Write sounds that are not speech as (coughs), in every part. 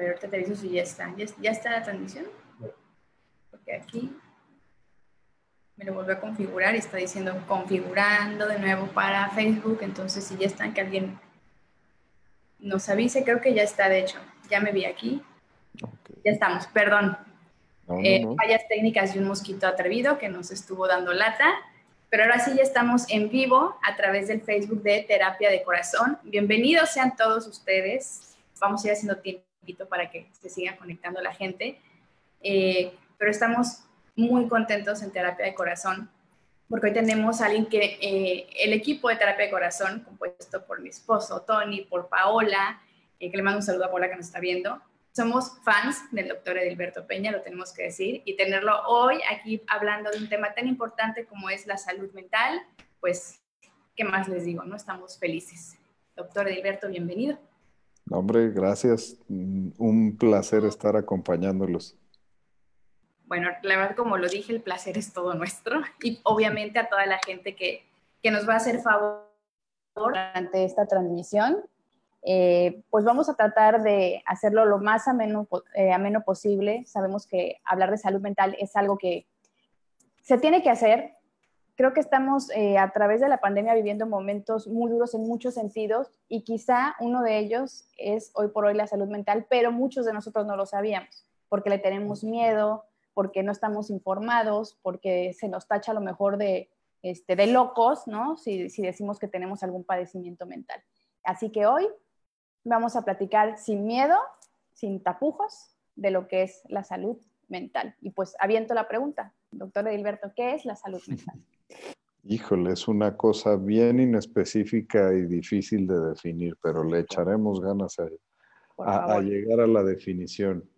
ver, ahorita te aviso si ya está. ¿Ya, está la transmisión? Porque aquí me lo vuelve a configurar y está diciendo configurando de nuevo para Facebook. Entonces, si ya están, que alguien nos avise. Creo que ya está, de hecho. Ya me vi aquí. Ya estamos, perdón. Eh, fallas técnicas y un mosquito atrevido que nos estuvo dando lata. Pero ahora sí ya estamos en vivo a través del Facebook de Terapia de Corazón. Bienvenidos sean todos ustedes. Vamos a ir haciendo tiempito para que se siga conectando la gente. Eh, pero estamos muy contentos en Terapia de Corazón porque hoy tenemos a alguien que eh, el equipo de Terapia de Corazón, compuesto por mi esposo Tony, por Paola, eh, que le mando un saludo a Paola que nos está viendo, somos fans del doctor Edilberto Peña, lo tenemos que decir, y tenerlo hoy aquí hablando de un tema tan importante como es la salud mental, pues, ¿qué más les digo? No estamos felices. Doctor Edilberto, bienvenido. Hombre, gracias. Un placer estar acompañándolos. Bueno, la verdad, como lo dije, el placer es todo nuestro y obviamente a toda la gente que, que nos va a hacer favor durante esta transmisión eh, pues vamos a tratar de hacerlo lo más ameno, eh, ameno posible. Sabemos que hablar de salud mental es algo que se tiene que hacer. Creo que estamos eh, a través de la pandemia viviendo momentos muy duros en muchos sentidos y quizá uno de ellos es hoy por hoy la salud mental, pero muchos de nosotros no lo sabíamos porque le tenemos miedo, porque no estamos informados, porque se nos tacha a lo mejor de, este, de locos, ¿no? Si, si decimos que tenemos algún padecimiento mental. Así que hoy vamos a platicar sin miedo, sin tapujos, de lo que es la salud mental. Y pues aviento la pregunta, doctor Edilberto, ¿qué es la salud mental? (laughs) Híjole, es una cosa bien inespecífica y difícil de definir, pero le echaremos ganas a, llegar a la definición.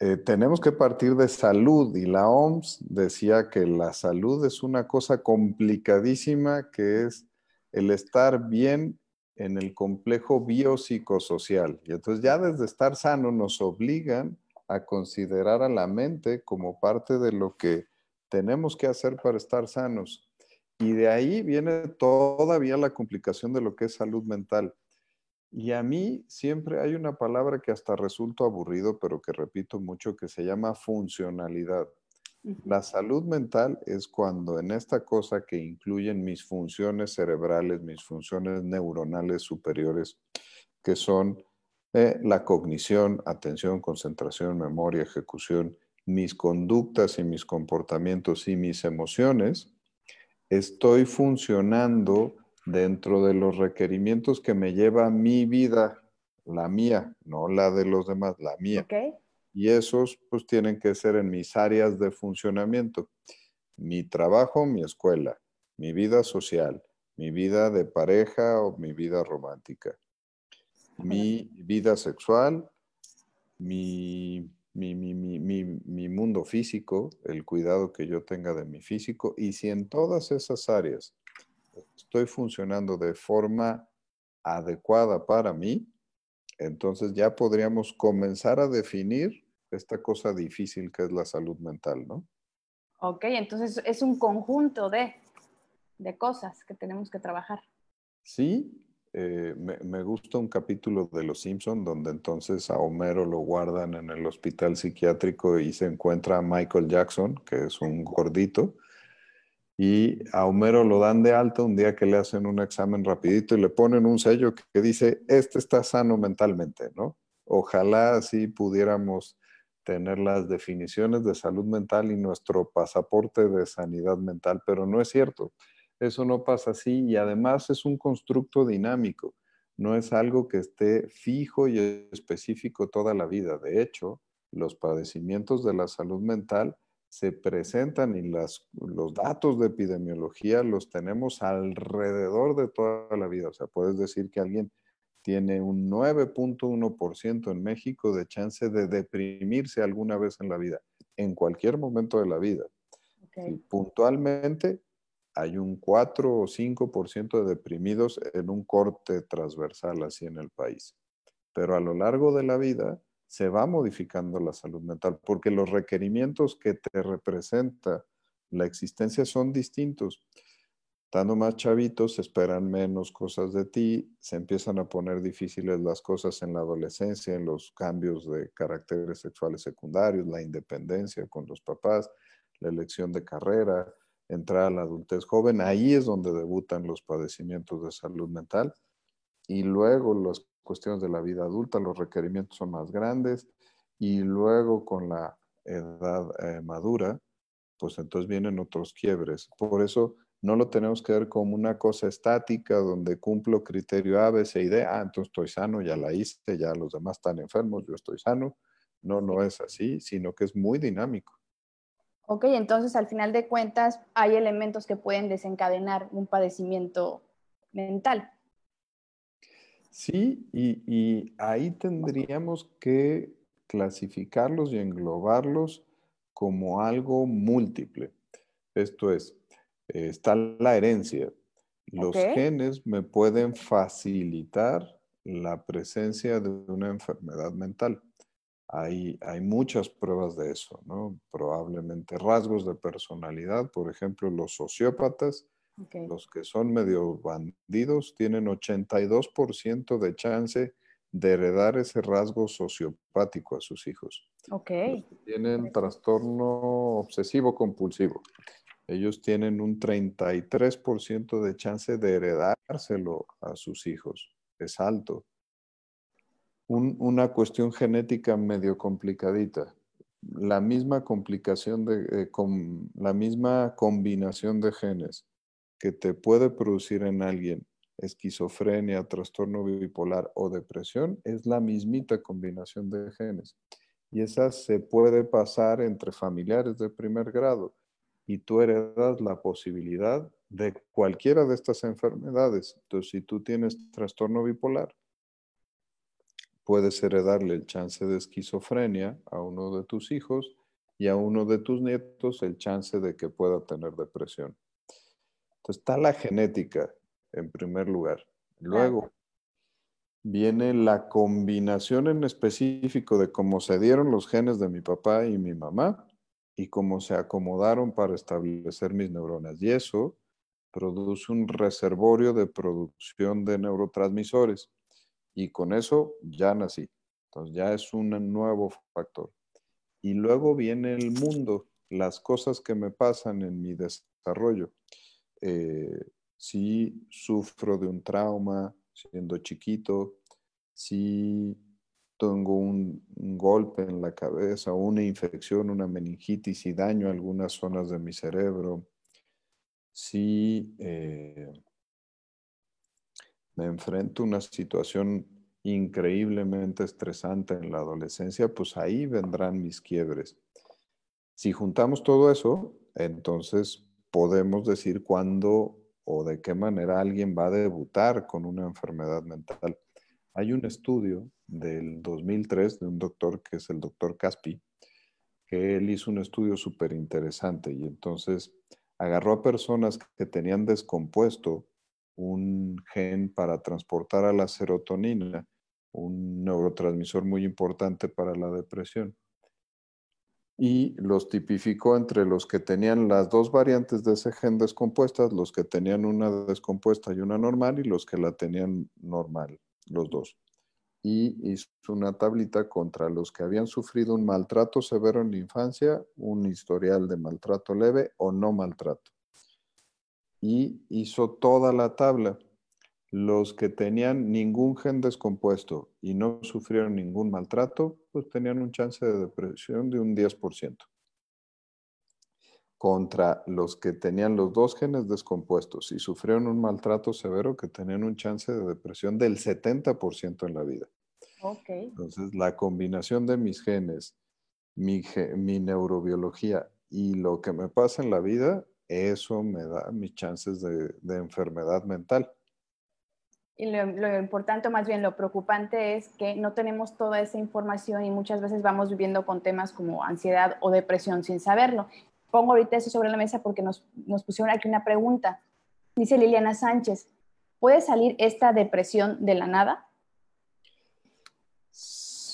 Eh, tenemos que partir de salud y la OMS decía que la salud es una cosa complicadísima que es el estar bien en el complejo biopsicosocial. Y entonces ya desde estar sano nos obligan a considerar a la mente como parte de lo que tenemos que hacer para estar sanos. Y de ahí viene todavía la complicación de lo que es salud mental. Y a mí siempre hay una palabra que hasta resulta aburrido, pero que repito mucho, que se llama funcionalidad. La salud mental es cuando en esta cosa que incluyen mis funciones cerebrales, mis funciones neuronales superiores, que son eh, la cognición, atención, concentración, memoria, ejecución, mis conductas y mis comportamientos y mis emociones, estoy funcionando dentro de los requerimientos que me lleva mi vida, la mía, no la de los demás, la mía. Y esos pues tienen que ser en mis áreas de funcionamiento. Mi trabajo, mi escuela, mi vida social, mi vida de pareja o mi vida romántica, mi vida sexual, mi, mi, mi, mundo físico, el cuidado que yo tenga de mi físico, y si en todas esas áreas estoy funcionando de forma adecuada para mí, entonces ya podríamos comenzar a definir esta cosa difícil que es la salud mental, ¿no? Ok, entonces es un conjunto de, cosas que tenemos que trabajar. Sí, eh, me, gusta un capítulo de Los Simpson donde entonces a Homero lo guardan en el hospital psiquiátrico y se encuentra a Michael Jackson, que es un gordito, y a Homero lo dan de alta un día que le hacen un examen rapidito y le ponen un sello que dice, este está sano mentalmente, ¿no? Ojalá así pudiéramos tener las definiciones de salud mental y nuestro pasaporte de sanidad mental, pero no es cierto. Eso no pasa así y además es un constructo dinámico, no es algo que esté fijo y específico toda la vida. De hecho, los padecimientos de la salud mental se presentan y las, los datos de epidemiología los tenemos alrededor de toda la vida. O sea, puedes decir que alguien tiene un 9.1% en México de chance de deprimirse alguna vez en la vida, en cualquier momento de la vida. Y puntualmente hay un 4 o 5% de deprimidos en un corte transversal así en el país. Pero a lo largo de la vida se va modificando la salud mental porque los requerimientos que te representa la existencia son distintos. Estando más chavitos, esperan menos cosas de ti, se empiezan a poner difíciles las cosas en la adolescencia, en los cambios de caracteres sexuales secundarios, la independencia con los papás, la elección de carrera, entrar a la adultez joven. Ahí es donde debutan los padecimientos de salud mental. Y luego las cuestiones de la vida adulta, los requerimientos son más grandes. Y luego con la edad eh, madura, pues entonces vienen otros quiebres. Por eso no lo tenemos que ver como una cosa estática donde cumplo criterio A, B, C y D. Ah, entonces estoy sano, ya la hice, ya los demás están enfermos, yo estoy sano. No, no es así, sino que es muy dinámico. Ok, entonces al final de cuentas hay elementos que pueden desencadenar un padecimiento mental. Sí, y, y ahí tendríamos que clasificarlos y englobarlos como algo múltiple. Esto es, está la herencia. Los genes me pueden facilitar la presencia de una enfermedad mental. Hay, hay, muchas pruebas de eso, ¿no? Probablemente rasgos de personalidad, por ejemplo, los sociópatas, los que son medio bandidos, tienen 82% de chance de heredar ese rasgo sociopático a sus hijos. Ok. tienen trastorno obsesivo compulsivo ellos tienen un 33% de chance de heredárselo a sus hijos. Es alto. Una cuestión genética medio complicadita. La misma complicación de, eh, con, la misma combinación de genes que te puede producir en alguien esquizofrenia, trastorno bipolar o depresión es la mismita combinación de genes. Y esa se puede pasar entre familiares de primer grado y tú heredas la posibilidad de cualquiera de estas enfermedades. Entonces, si tú tienes trastorno bipolar, puedes heredarle el chance de esquizofrenia a uno de tus hijos y a uno de tus nietos el chance de que pueda tener depresión. Entonces, está la genética en primer lugar. Luego viene la combinación en específico de cómo se dieron los genes de mi papá y mi mamá y cómo se acomodaron para establecer mis neuronas. Y eso produce un reservorio de producción de neurotransmisores. Y con eso ya nací. Entonces ya es un nuevo factor. Y luego viene el mundo, las cosas que me pasan en mi desarrollo. Eh, si sufro de un trauma siendo chiquito, si tengo un, golpe en la cabeza, una infección, una meningitis y daño algunas zonas de mi cerebro, si eh, me enfrento a una situación increíblemente estresante en la adolescencia, pues ahí vendrán mis quiebres. Si juntamos todo eso, entonces podemos decir cuándo o de qué manera alguien va a debutar con una enfermedad mental. Hay un estudio del 2003 de un doctor que es el doctor Caspi, que él hizo un estudio súper interesante y entonces agarró a personas que tenían descompuesto un gen para transportar a la serotonina, un neurotransmisor muy importante para la depresión. Y los tipificó entre los que tenían las dos variantes de ese gen descompuestas, los que tenían una descompuesta y una normal, y los que la tenían normal, los dos y hizo una tablita contra los que habían sufrido un maltrato severo en la infancia, un historial de maltrato leve o no maltrato. Y hizo toda la tabla. Los que tenían ningún gen descompuesto y no sufrieron ningún maltrato, pues tenían un chance de depresión de un 10% contra los que tenían los dos genes descompuestos y sufrieron un maltrato severo que tenían un chance de depresión del 70% en la vida. Okay. Entonces, la combinación de mis genes, mi, mi, neurobiología y lo que me pasa en la vida, eso me da mis chances de, de enfermedad mental. Y lo, lo, importante, más bien lo preocupante es que no tenemos toda esa información y muchas veces vamos viviendo con temas como ansiedad o depresión sin saberlo pongo ahorita eso sobre la mesa porque nos, nos pusieron aquí una pregunta. Dice Liliana Sánchez, ¿puede salir esta depresión de la nada?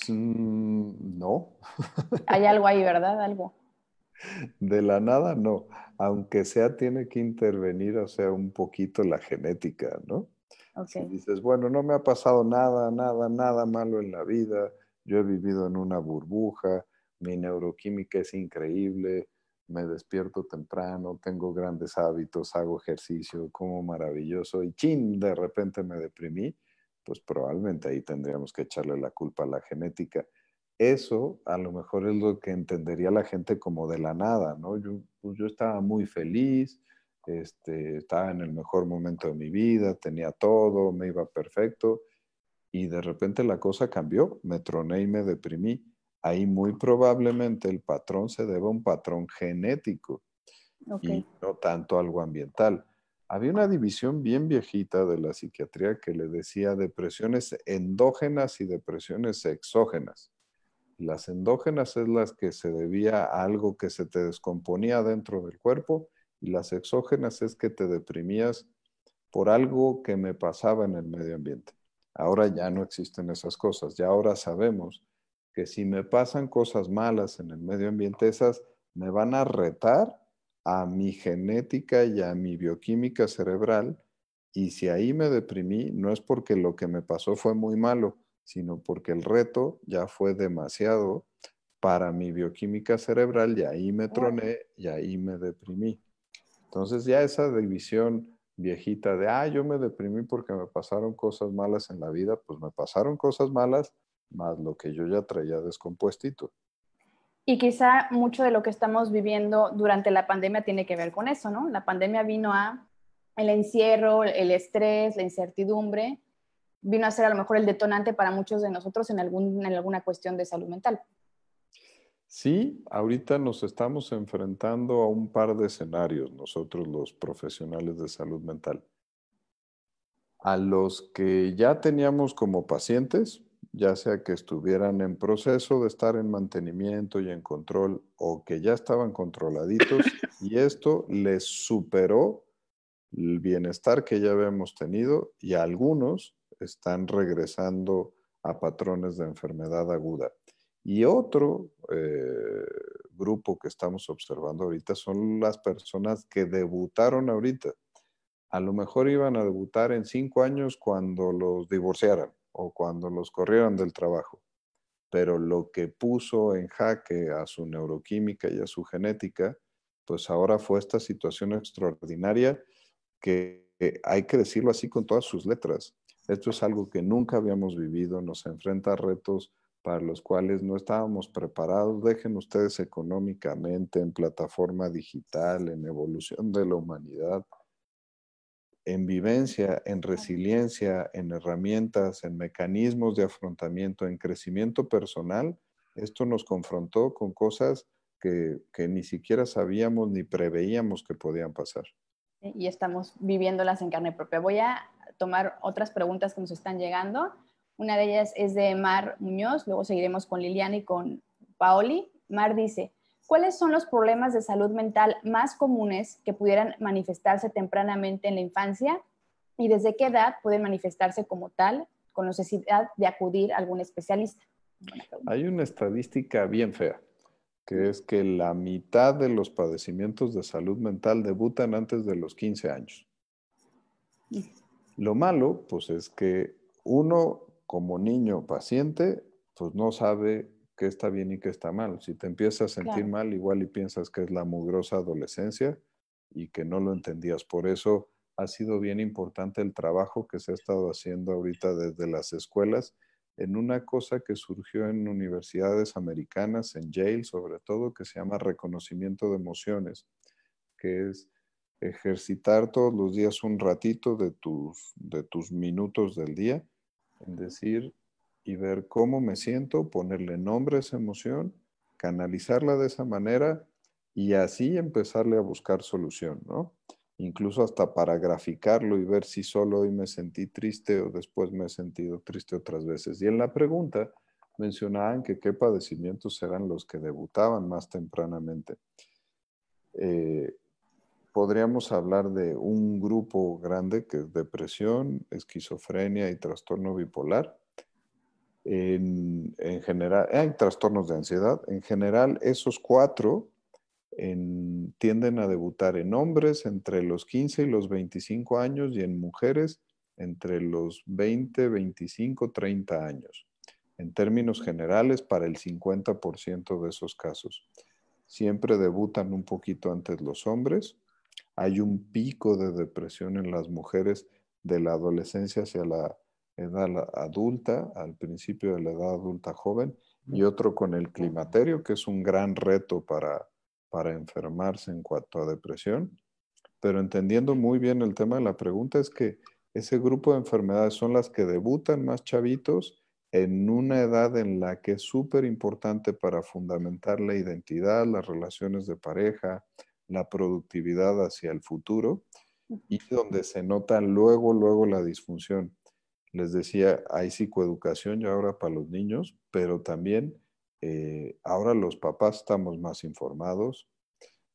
no. Hay algo ahí, ¿verdad? Algo. De la nada, no. Aunque sea, tiene que intervenir, o sea, un poquito la genética, ¿no? Si dices, bueno, no me ha pasado nada, nada, nada malo en la vida, yo he vivido en una burbuja, mi neuroquímica es increíble, me despierto temprano, tengo grandes hábitos, hago ejercicio, como maravilloso y chin, de repente me deprimí, pues probablemente ahí tendríamos que echarle la culpa a la genética. Eso a lo mejor es lo que entendería la gente como de la nada, ¿no? Yo, pues yo estaba muy feliz, este, estaba en el mejor momento de mi vida, tenía todo, me iba perfecto y de repente la cosa cambió, me troné y me deprimí. Ahí muy probablemente el patrón se debe a un patrón genético y no tanto algo ambiental. Había una división bien viejita de la psiquiatría que le decía depresiones endógenas y depresiones exógenas. Las endógenas es las que se debía a algo que se te descomponía dentro del cuerpo y las exógenas es que te deprimías por algo que me pasaba en el medio ambiente. Ahora ya no existen esas cosas, ya ahora sabemos que si me pasan cosas malas en el medio ambiente, esas me van a retar a mi genética y a mi bioquímica cerebral. Y si ahí me deprimí, no es porque lo que me pasó fue muy malo, sino porque el reto ya fue demasiado para mi bioquímica cerebral y ahí me troné y ahí me deprimí. Entonces ya esa división viejita de, ah, yo me deprimí porque me pasaron cosas malas en la vida, pues me pasaron cosas malas más lo que yo ya traía descompuestito. Y quizá mucho de lo que estamos viviendo durante la pandemia tiene que ver con eso, ¿no? La pandemia vino a el encierro, el estrés, la incertidumbre, vino a ser a lo mejor el detonante para muchos de nosotros en, algún, en alguna cuestión de salud mental. Sí, ahorita nos estamos enfrentando a un par de escenarios, nosotros los profesionales de salud mental. A los que ya teníamos como pacientes, ya sea que estuvieran en proceso de estar en mantenimiento y en control o que ya estaban controladitos (laughs) y esto les superó el bienestar que ya habíamos tenido y algunos están regresando a patrones de enfermedad aguda. Y otro eh, grupo que estamos observando ahorita son las personas que debutaron ahorita. A lo mejor iban a debutar en cinco años cuando los divorciaran o cuando los corrieran del trabajo. Pero lo que puso en jaque a su neuroquímica y a su genética, pues ahora fue esta situación extraordinaria que hay que decirlo así con todas sus letras. Esto es algo que nunca habíamos vivido, nos enfrenta a retos para los cuales no estábamos preparados. Dejen ustedes económicamente, en plataforma digital, en evolución de la humanidad en vivencia, en resiliencia, en herramientas, en mecanismos de afrontamiento, en crecimiento personal, esto nos confrontó con cosas que, ni siquiera sabíamos ni preveíamos que podían pasar. Y estamos viviéndolas en carne propia. Voy a tomar otras preguntas que nos están llegando. Una de ellas es de Mar Muñoz, luego seguiremos con Liliana y con Paoli. Mar dice, ¿Cuáles son los problemas de salud mental más comunes que pudieran manifestarse tempranamente en la infancia y desde qué edad pueden manifestarse como tal con necesidad de acudir a algún especialista? Hay una estadística bien fea, que es que la mitad de los padecimientos de salud mental debutan antes de los 15 años. Lo malo, pues es que uno como niño paciente, pues no sabe qué está bien y qué está mal. Si te empiezas a sentir mal, igual y piensas que es la mugrosa adolescencia y que no lo entendías. Por eso ha sido bien importante el trabajo que se ha estado haciendo ahorita desde las escuelas en una cosa que surgió en universidades americanas, en Yale sobre todo, que se llama reconocimiento de emociones, que es ejercitar todos los días un ratito de tus, de tus minutos del día en decir, y ver cómo me siento, ponerle nombre a esa emoción, canalizarla de esa manera y así empezarle a buscar solución, ¿no? Incluso hasta para graficarlo y ver si solo hoy me sentí triste o después me he sentido triste otras veces. Y en la pregunta mencionaban que qué padecimientos eran los que debutaban más tempranamente. Eh, podríamos hablar de un grupo grande que es depresión, esquizofrenia y trastorno bipolar en, general, hay trastornos de ansiedad. En general, esos cuatro tienden a debutar en hombres entre los 15 y los 25 años y en mujeres entre los 20, 25, 30 años. En términos generales, para el 50% de esos casos. Siempre debutan un poquito antes los hombres. Hay un pico de depresión en las mujeres de la adolescencia hacia la edad adulta, al principio de la edad adulta joven, y otro con el climaterio, que es un gran reto para, para enfermarse en cuanto a depresión. Pero entendiendo muy bien el tema de la pregunta, es que ese grupo de enfermedades son las que debutan más chavitos en una edad en la que es súper importante para fundamentar la identidad, las relaciones de pareja, la productividad hacia el futuro y donde se nota luego, luego la disfunción. Les decía, hay psicoeducación ya ahora para los niños, pero también eh, ahora los papás estamos más informados,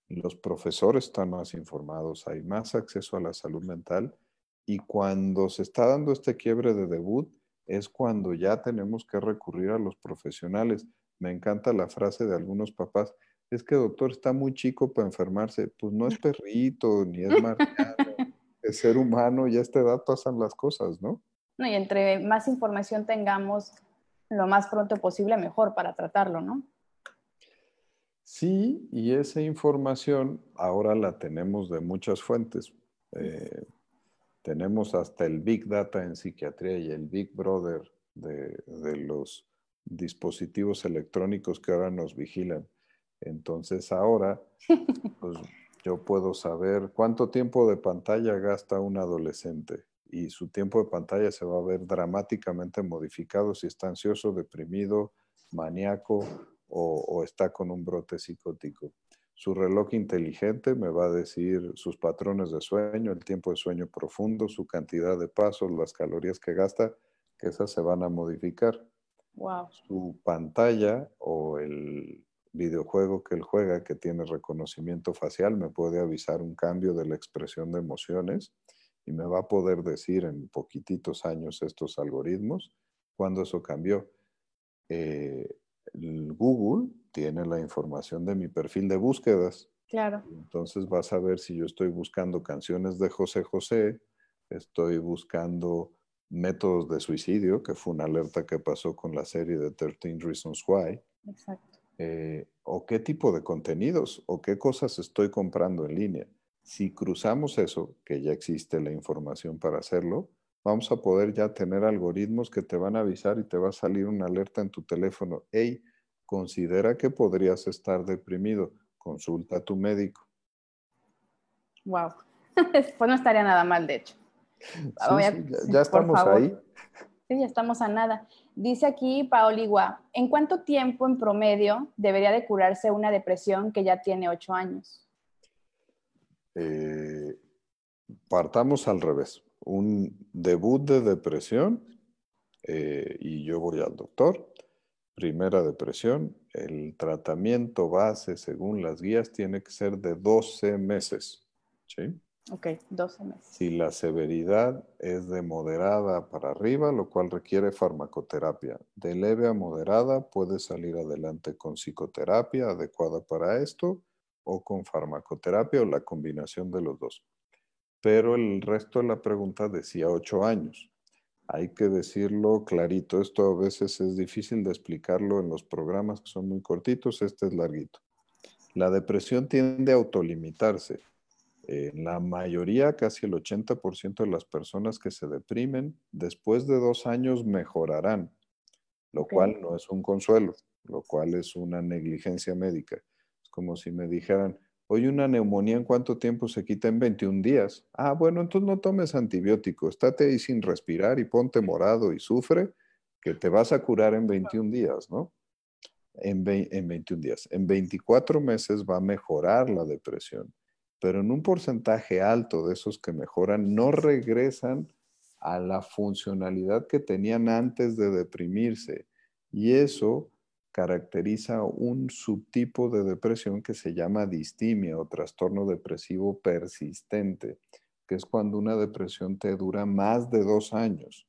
los profesores están más informados, hay más acceso a la salud mental y cuando se está dando este quiebre de debut es cuando ya tenemos que recurrir a los profesionales. Me encanta la frase de algunos papás, es que doctor está muy chico para enfermarse. Pues no es perrito, ni es (laughs) marciano, es ser humano y a esta edad pasan las cosas, ¿no? No, y entre más información tengamos lo más pronto posible, mejor para tratarlo, ¿no? Sí, y esa información ahora la tenemos de muchas fuentes. Eh, tenemos hasta el Big Data en psiquiatría y el Big Brother de, de los dispositivos electrónicos que ahora nos vigilan. Entonces ahora, (laughs) pues yo puedo saber cuánto tiempo de pantalla gasta un adolescente y su tiempo de pantalla se va a ver dramáticamente modificado si está ansioso, deprimido, maníaco o, está con un brote psicótico. Su reloj inteligente me va a decir sus patrones de sueño, el tiempo de sueño profundo, su cantidad de pasos, las calorías que gasta, que esas se van a modificar. Wow. Su pantalla o el videojuego que él juega que tiene reconocimiento facial me puede avisar un cambio de la expresión de emociones y me va a poder decir en poquititos años estos algoritmos cuando eso cambió. Eh, Google tiene la información de mi perfil de búsquedas. Claro. Entonces vas a ver si yo estoy buscando canciones de José José, estoy buscando métodos de suicidio, que fue una alerta que pasó con la serie de 13 Reasons Why. Exacto. Eh, o qué tipo de contenidos o qué cosas estoy comprando en línea. Si cruzamos eso, que ya existe la información para hacerlo, vamos a poder ya tener algoritmos que te van a avisar y te va a salir una alerta en tu teléfono. Hey, considera que podrías estar deprimido. Consulta a tu médico. Wow. (laughs) pues no estaría nada mal, de hecho. ya, (laughs) estamos ahí. Sí, ya estamos a nada. Dice aquí Paoligua, ¿en cuánto tiempo en promedio debería de curarse una depresión que ya tiene ocho años? Eh, partamos al revés. Un debut de depresión eh, y yo voy al doctor. Primera depresión, el tratamiento base según las guías tiene que ser de 12 meses. ¿sí? Ok, 12 meses. Si la severidad es de moderada para arriba, lo cual requiere farmacoterapia. De leve a moderada puede salir adelante con psicoterapia adecuada para esto o con farmacoterapia o la combinación de los dos. Pero el resto de la pregunta decía 8 años. Hay que decirlo clarito. Esto a veces es difícil de explicarlo en los programas que son muy cortitos. Este es larguito. La depresión tiende a autolimitarse en la mayoría, casi el 80% de las personas que se deprimen, después de dos años mejorarán, lo cual no es un consuelo, lo cual es una negligencia médica. Es como si me dijeran, oye, una neumonía en cuánto tiempo se quita en 21 días. Ah, bueno, entonces no tomes antibiótico, estate ahí sin respirar y ponte morado y sufre, que te vas a curar en 21 días, ¿no? En, en 21 días. En 24 meses va a mejorar la depresión pero en un porcentaje alto de esos que mejoran no regresan a la funcionalidad que tenían antes de deprimirse. Y eso caracteriza un subtipo de depresión que se llama distimia o trastorno depresivo persistente, que es cuando una depresión te dura más de dos años.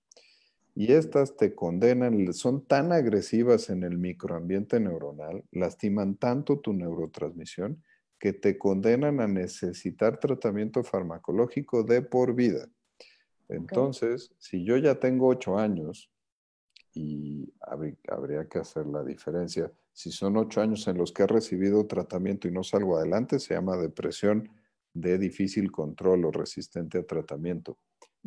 Y estas te condenan, son tan agresivas en el microambiente neuronal, lastiman tanto tu neurotransmisión, que te condenan a necesitar tratamiento farmacológico de por vida. Entonces, si yo ya tengo ocho años y habría que hacer la diferencia, si son ocho años en los que he recibido tratamiento y no salgo adelante, se llama depresión de difícil control o resistente a tratamiento.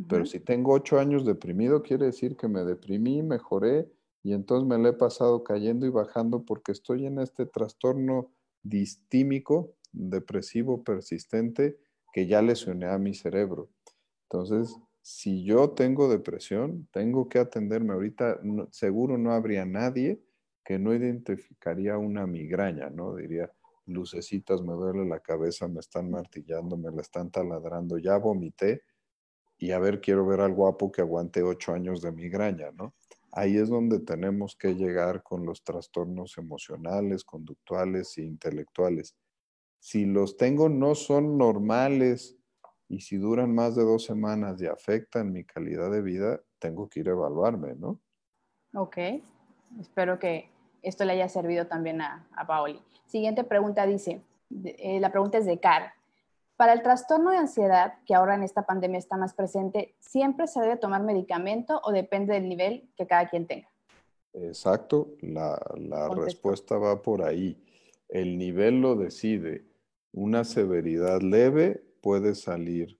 Pero si tengo ocho años deprimido, quiere decir que me deprimí, mejoré y entonces me le he pasado cayendo y bajando porque estoy en este trastorno distímico, depresivo persistente, que ya lesioné a mi cerebro. Entonces, si yo tengo depresión, tengo que atenderme. Ahorita seguro no habría nadie que no identificaría una migraña, ¿no? Diría, lucecitas, me duele la cabeza, me están martillando, me la están taladrando, ya vomité y a ver, quiero ver al guapo que aguante ocho años de migraña, ¿no? Ahí es donde tenemos que llegar con los trastornos emocionales, conductuales e intelectuales. Si los tengo no son normales y si duran más de dos semanas y afectan mi calidad de vida, tengo que ir a evaluarme, ¿no? Ok, espero que esto le haya servido también a, a Paoli. Siguiente pregunta dice, eh, la pregunta es de Car. Para el trastorno de ansiedad, que ahora en esta pandemia está más presente, ¿siempre se debe tomar medicamento o depende del nivel que cada quien tenga? Exacto, la, respuesta va por ahí. El nivel lo decide. Una severidad leve puede salir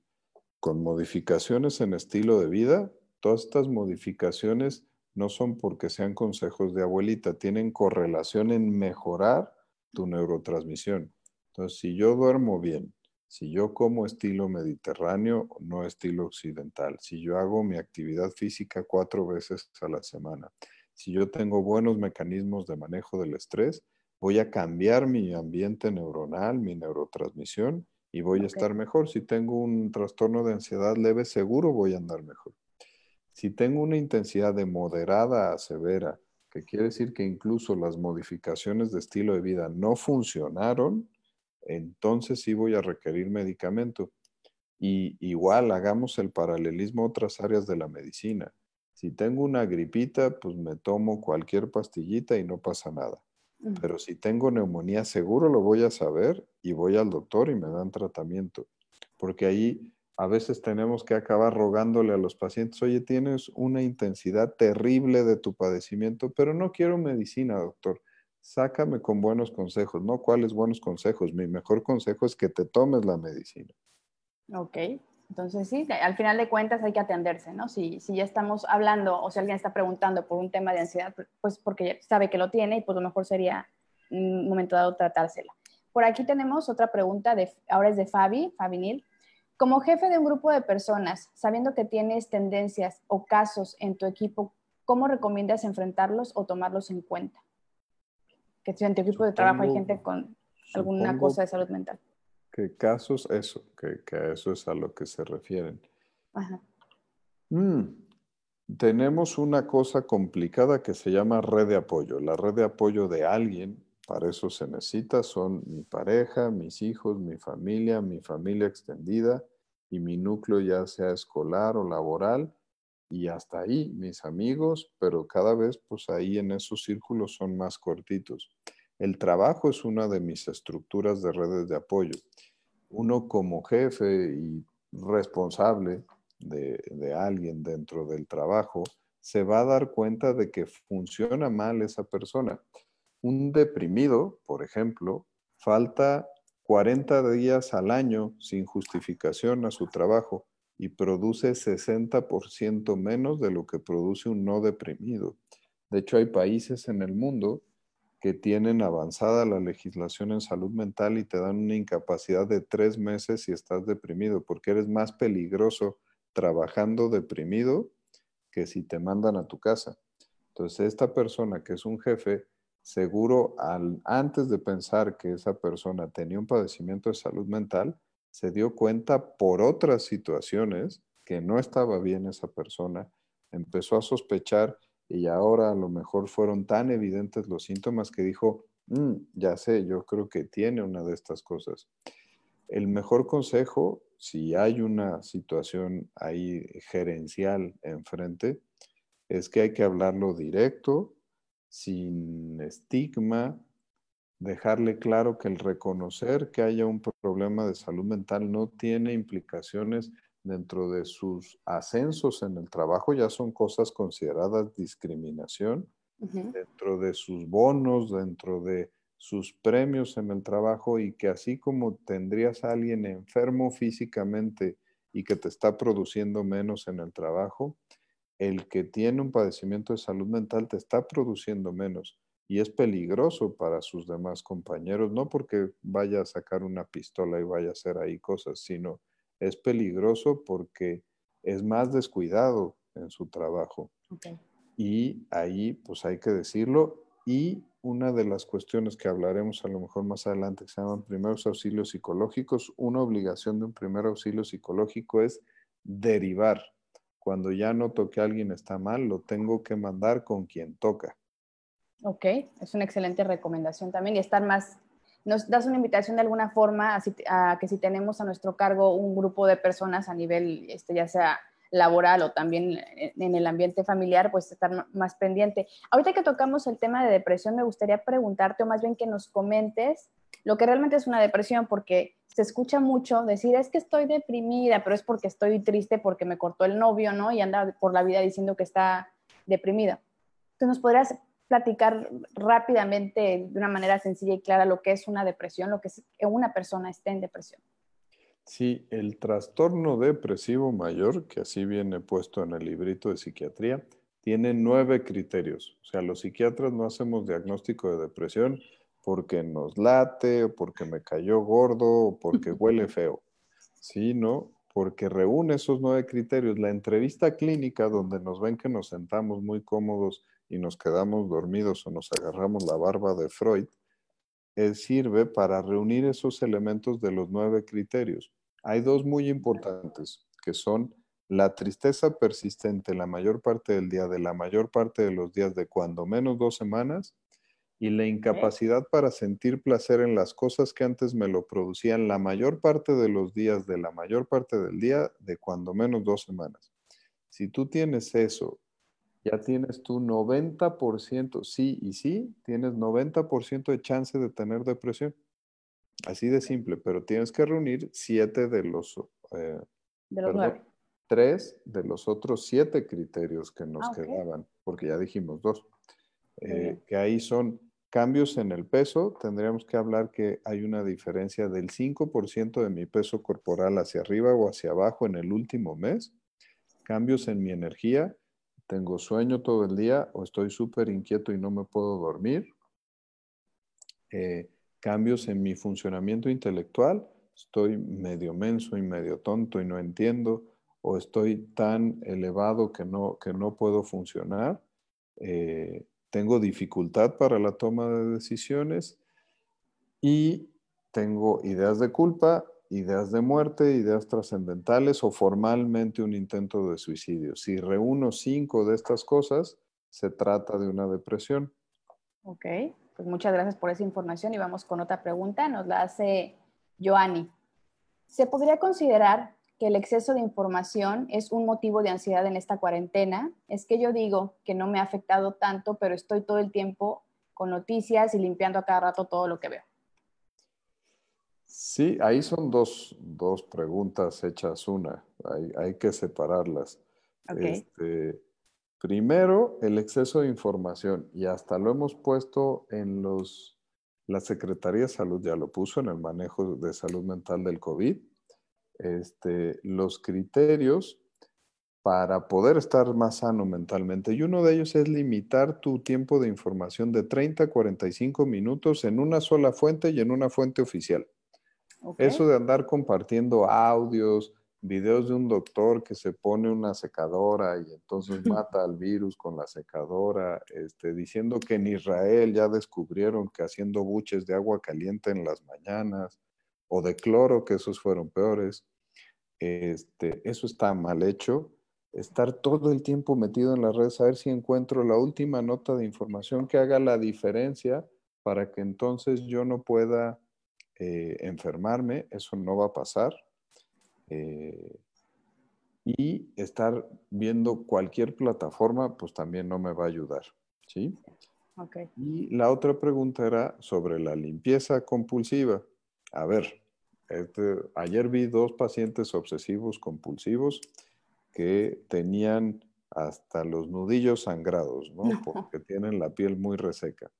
con modificaciones en estilo de vida. Todas estas modificaciones no son porque sean consejos de abuelita, tienen correlación en mejorar tu neurotransmisión. Entonces, si yo duermo bien, si yo como estilo mediterráneo, no estilo occidental, si yo hago mi actividad física cuatro veces a la semana, si yo tengo buenos mecanismos de manejo del estrés, voy a cambiar mi ambiente neuronal, mi neurotransmisión y voy a estar mejor. Si tengo un trastorno de ansiedad leve, seguro voy a andar mejor. Si tengo una intensidad de moderada a severa, que quiere decir que incluso las modificaciones de estilo de vida no funcionaron, entonces sí voy a requerir medicamento. Y igual hagamos el paralelismo a otras áreas de la medicina. Si tengo una gripita, pues me tomo cualquier pastillita y no pasa nada. Pero si tengo neumonía, seguro lo voy a saber y voy al doctor y me dan tratamiento. Porque ahí a veces tenemos que acabar rogándole a los pacientes, oye, tienes una intensidad terrible de tu padecimiento, pero no quiero medicina, doctor sácame con buenos consejos, ¿no? ¿Cuáles buenos consejos? Mi mejor consejo es que te tomes la medicina. Ok, entonces sí, al final de cuentas hay que atenderse, ¿no? Si, si ya estamos hablando o si alguien está preguntando por un tema de ansiedad, pues porque sabe que lo tiene y pues lo mejor sería un momento dado tratársela. Por aquí tenemos otra pregunta, de, ahora es de Fabi, Fabi Nil. Como jefe de un grupo de personas, sabiendo que tienes tendencias o casos en tu equipo, ¿cómo recomiendas enfrentarlos o tomarlos en cuenta? que en tu equipo de trabajo hay gente con alguna cosa de salud mental. ¿Qué casos? Eso, que, eso es a lo que se refieren. Ajá. Mm, tenemos una cosa complicada que se llama red de apoyo. La red de apoyo de alguien, para eso se necesita, son mi pareja, mis hijos, mi familia, mi familia extendida y mi núcleo ya sea escolar o laboral y hasta ahí mis amigos, pero cada vez pues ahí en esos círculos son más cortitos. El trabajo es una de mis estructuras de redes de apoyo. Uno como jefe y responsable de, alguien dentro del trabajo se va a dar cuenta de que funciona mal esa persona. Un deprimido, por ejemplo, falta 40 días al año sin justificación a su trabajo y produce 60% menos de lo que produce un no deprimido. De hecho, hay países en el mundo que tienen avanzada la legislación en salud mental y te dan una incapacidad de tres meses si estás deprimido, porque eres más peligroso trabajando deprimido que si te mandan a tu casa. Entonces, esta persona que es un jefe, seguro al, antes de pensar que esa persona tenía un padecimiento de salud mental, se dio cuenta por otras situaciones que no estaba bien esa persona, empezó a sospechar y ahora a lo mejor fueron tan evidentes los síntomas que dijo, mm, ya sé, yo creo que tiene una de estas cosas. El mejor consejo, si hay una situación ahí gerencial enfrente, es que hay que hablarlo directo, sin estigma, dejarle claro que el reconocer que haya un problema de salud mental no tiene implicaciones dentro de sus ascensos en el trabajo, ya son cosas consideradas discriminación, dentro de sus bonos, dentro de sus premios en el trabajo y que así como tendrías a alguien enfermo físicamente y que te está produciendo menos en el trabajo, el que tiene un padecimiento de salud mental te está produciendo menos y es peligroso para sus demás compañeros, no porque vaya a sacar una pistola y vaya a hacer ahí cosas, sino es peligroso porque es más descuidado en su trabajo. Y ahí, pues hay que decirlo. Y una de las cuestiones que hablaremos a lo mejor más adelante, que se llaman primeros auxilios psicológicos, una obligación de un primer auxilio psicológico es derivar. Cuando ya noto que alguien está mal, lo tengo que mandar con quien toca. Ok, es una excelente recomendación también y estar más, nos das una invitación de alguna forma a, que si tenemos a nuestro cargo un grupo de personas a nivel, este, ya sea laboral o también en el ambiente familiar, pues estar más pendiente. Ahorita que tocamos el tema de depresión, me gustaría preguntarte, o más bien que nos comentes lo que realmente es una depresión, porque se escucha mucho decir, es que estoy deprimida, pero es porque estoy triste porque me cortó el novio, ¿no? Y anda por la vida diciendo que está deprimida. Entonces, ¿nos podrías platicar rápidamente, de una manera sencilla y clara, lo que es una depresión, lo que es que una persona esté en depresión. Sí, el trastorno depresivo mayor, que así viene puesto en el librito de psiquiatría, tiene nueve criterios. O sea, los psiquiatras no hacemos diagnóstico de depresión porque nos late, o porque me cayó gordo, o porque (laughs) huele feo, sino porque reúne esos nueve criterios. La entrevista clínica, donde nos ven que nos sentamos muy cómodos y nos quedamos dormidos o nos agarramos la barba de Freud, eh, sirve para reunir esos elementos de los nueve criterios. Hay dos muy importantes, que son la tristeza persistente la mayor parte del día, de la mayor parte de los días, de cuando menos dos semanas, y la incapacidad para sentir placer en las cosas que antes me lo producían la mayor parte de los días, de la mayor parte del día, de cuando menos dos semanas. Si tú tienes eso ya tienes tu 90%, sí y sí, tienes 90% de chance de tener depresión. Así de simple, pero tienes que reunir siete de los, eh, de los tres de los otros siete criterios que nos ah, quedaban, porque ya dijimos dos, eh, que ahí son cambios en el peso, tendríamos que hablar que hay una diferencia del 5% de mi peso corporal hacia arriba o hacia abajo en el último mes, cambios en mi energía, tengo sueño todo el día o estoy súper inquieto y no me puedo dormir. Eh, cambios en mi funcionamiento intelectual, estoy medio menso y medio tonto y no entiendo, o estoy tan elevado que no, que no puedo funcionar. Eh, tengo dificultad para la toma de decisiones y tengo ideas de culpa ideas de muerte, ideas trascendentales o formalmente un intento de suicidio. Si reúno cinco de estas cosas, se trata de una depresión. Ok, pues muchas gracias por esa información y vamos con otra pregunta. Nos la hace Joanny. ¿Se podría considerar que el exceso de información es un motivo de ansiedad en esta cuarentena? Es que yo digo que no me ha afectado tanto, pero estoy todo el tiempo con noticias y limpiando a cada rato todo lo que veo. Sí, ahí son dos, preguntas hechas una. Hay, que separarlas. Este, primero, el exceso de información. Y hasta lo hemos puesto en los... La Secretaría de Salud ya lo puso en el manejo de salud mental del COVID. Este, los criterios para poder estar más sano mentalmente. Y uno de ellos es limitar tu tiempo de información de 30 a 45 minutos en una sola fuente y en una fuente oficial. Eso de andar compartiendo audios, videos de un doctor que se pone una secadora y entonces (laughs) mata al virus con la secadora, este, diciendo que en Israel ya descubrieron que haciendo buches de agua caliente en las mañanas o de cloro, que esos fueron peores, este, eso está mal hecho. Estar todo el tiempo metido en las redes, a ver si encuentro la última nota de información que haga la diferencia para que entonces yo no pueda eh, enfermarme, eso no va a pasar. Eh, y estar viendo cualquier plataforma, pues también no me va a ayudar. ¿sí? Y la otra pregunta era sobre la limpieza compulsiva. A ver, este, ayer vi dos pacientes obsesivos compulsivos que tenían hasta los nudillos sangrados, ¿no? (laughs) Porque tienen la piel muy reseca.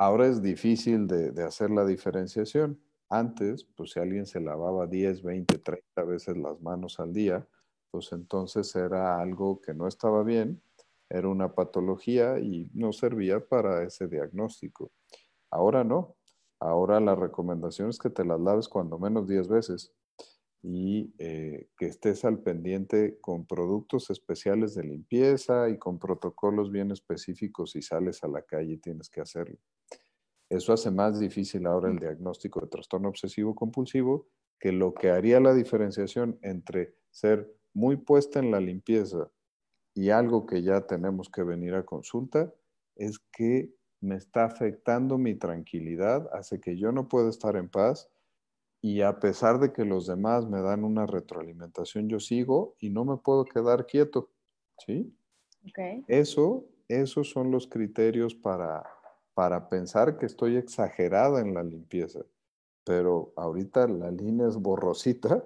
Ahora es difícil de, hacer la diferenciación. Antes, pues si alguien se lavaba 10, 20, 30 veces las manos al día, pues entonces era algo que no estaba bien, era una patología y no servía para ese diagnóstico. Ahora no. Ahora la recomendación es que te las laves cuando menos 10 veces y eh, que estés al pendiente con productos especiales de limpieza y con protocolos bien específicos si sales a la calle y tienes que hacerlo. Eso hace más difícil ahora el diagnóstico de trastorno obsesivo compulsivo, que lo que haría la diferenciación entre ser muy puesta en la limpieza y algo que ya tenemos que venir a consulta es que me está afectando mi tranquilidad, hace que yo no pueda estar en paz y a pesar de que los demás me dan una retroalimentación, yo sigo y no me puedo quedar quieto, ¿sí? Eso, esos son los criterios para, para pensar que estoy exagerada en la limpieza, pero ahorita la línea es borrosita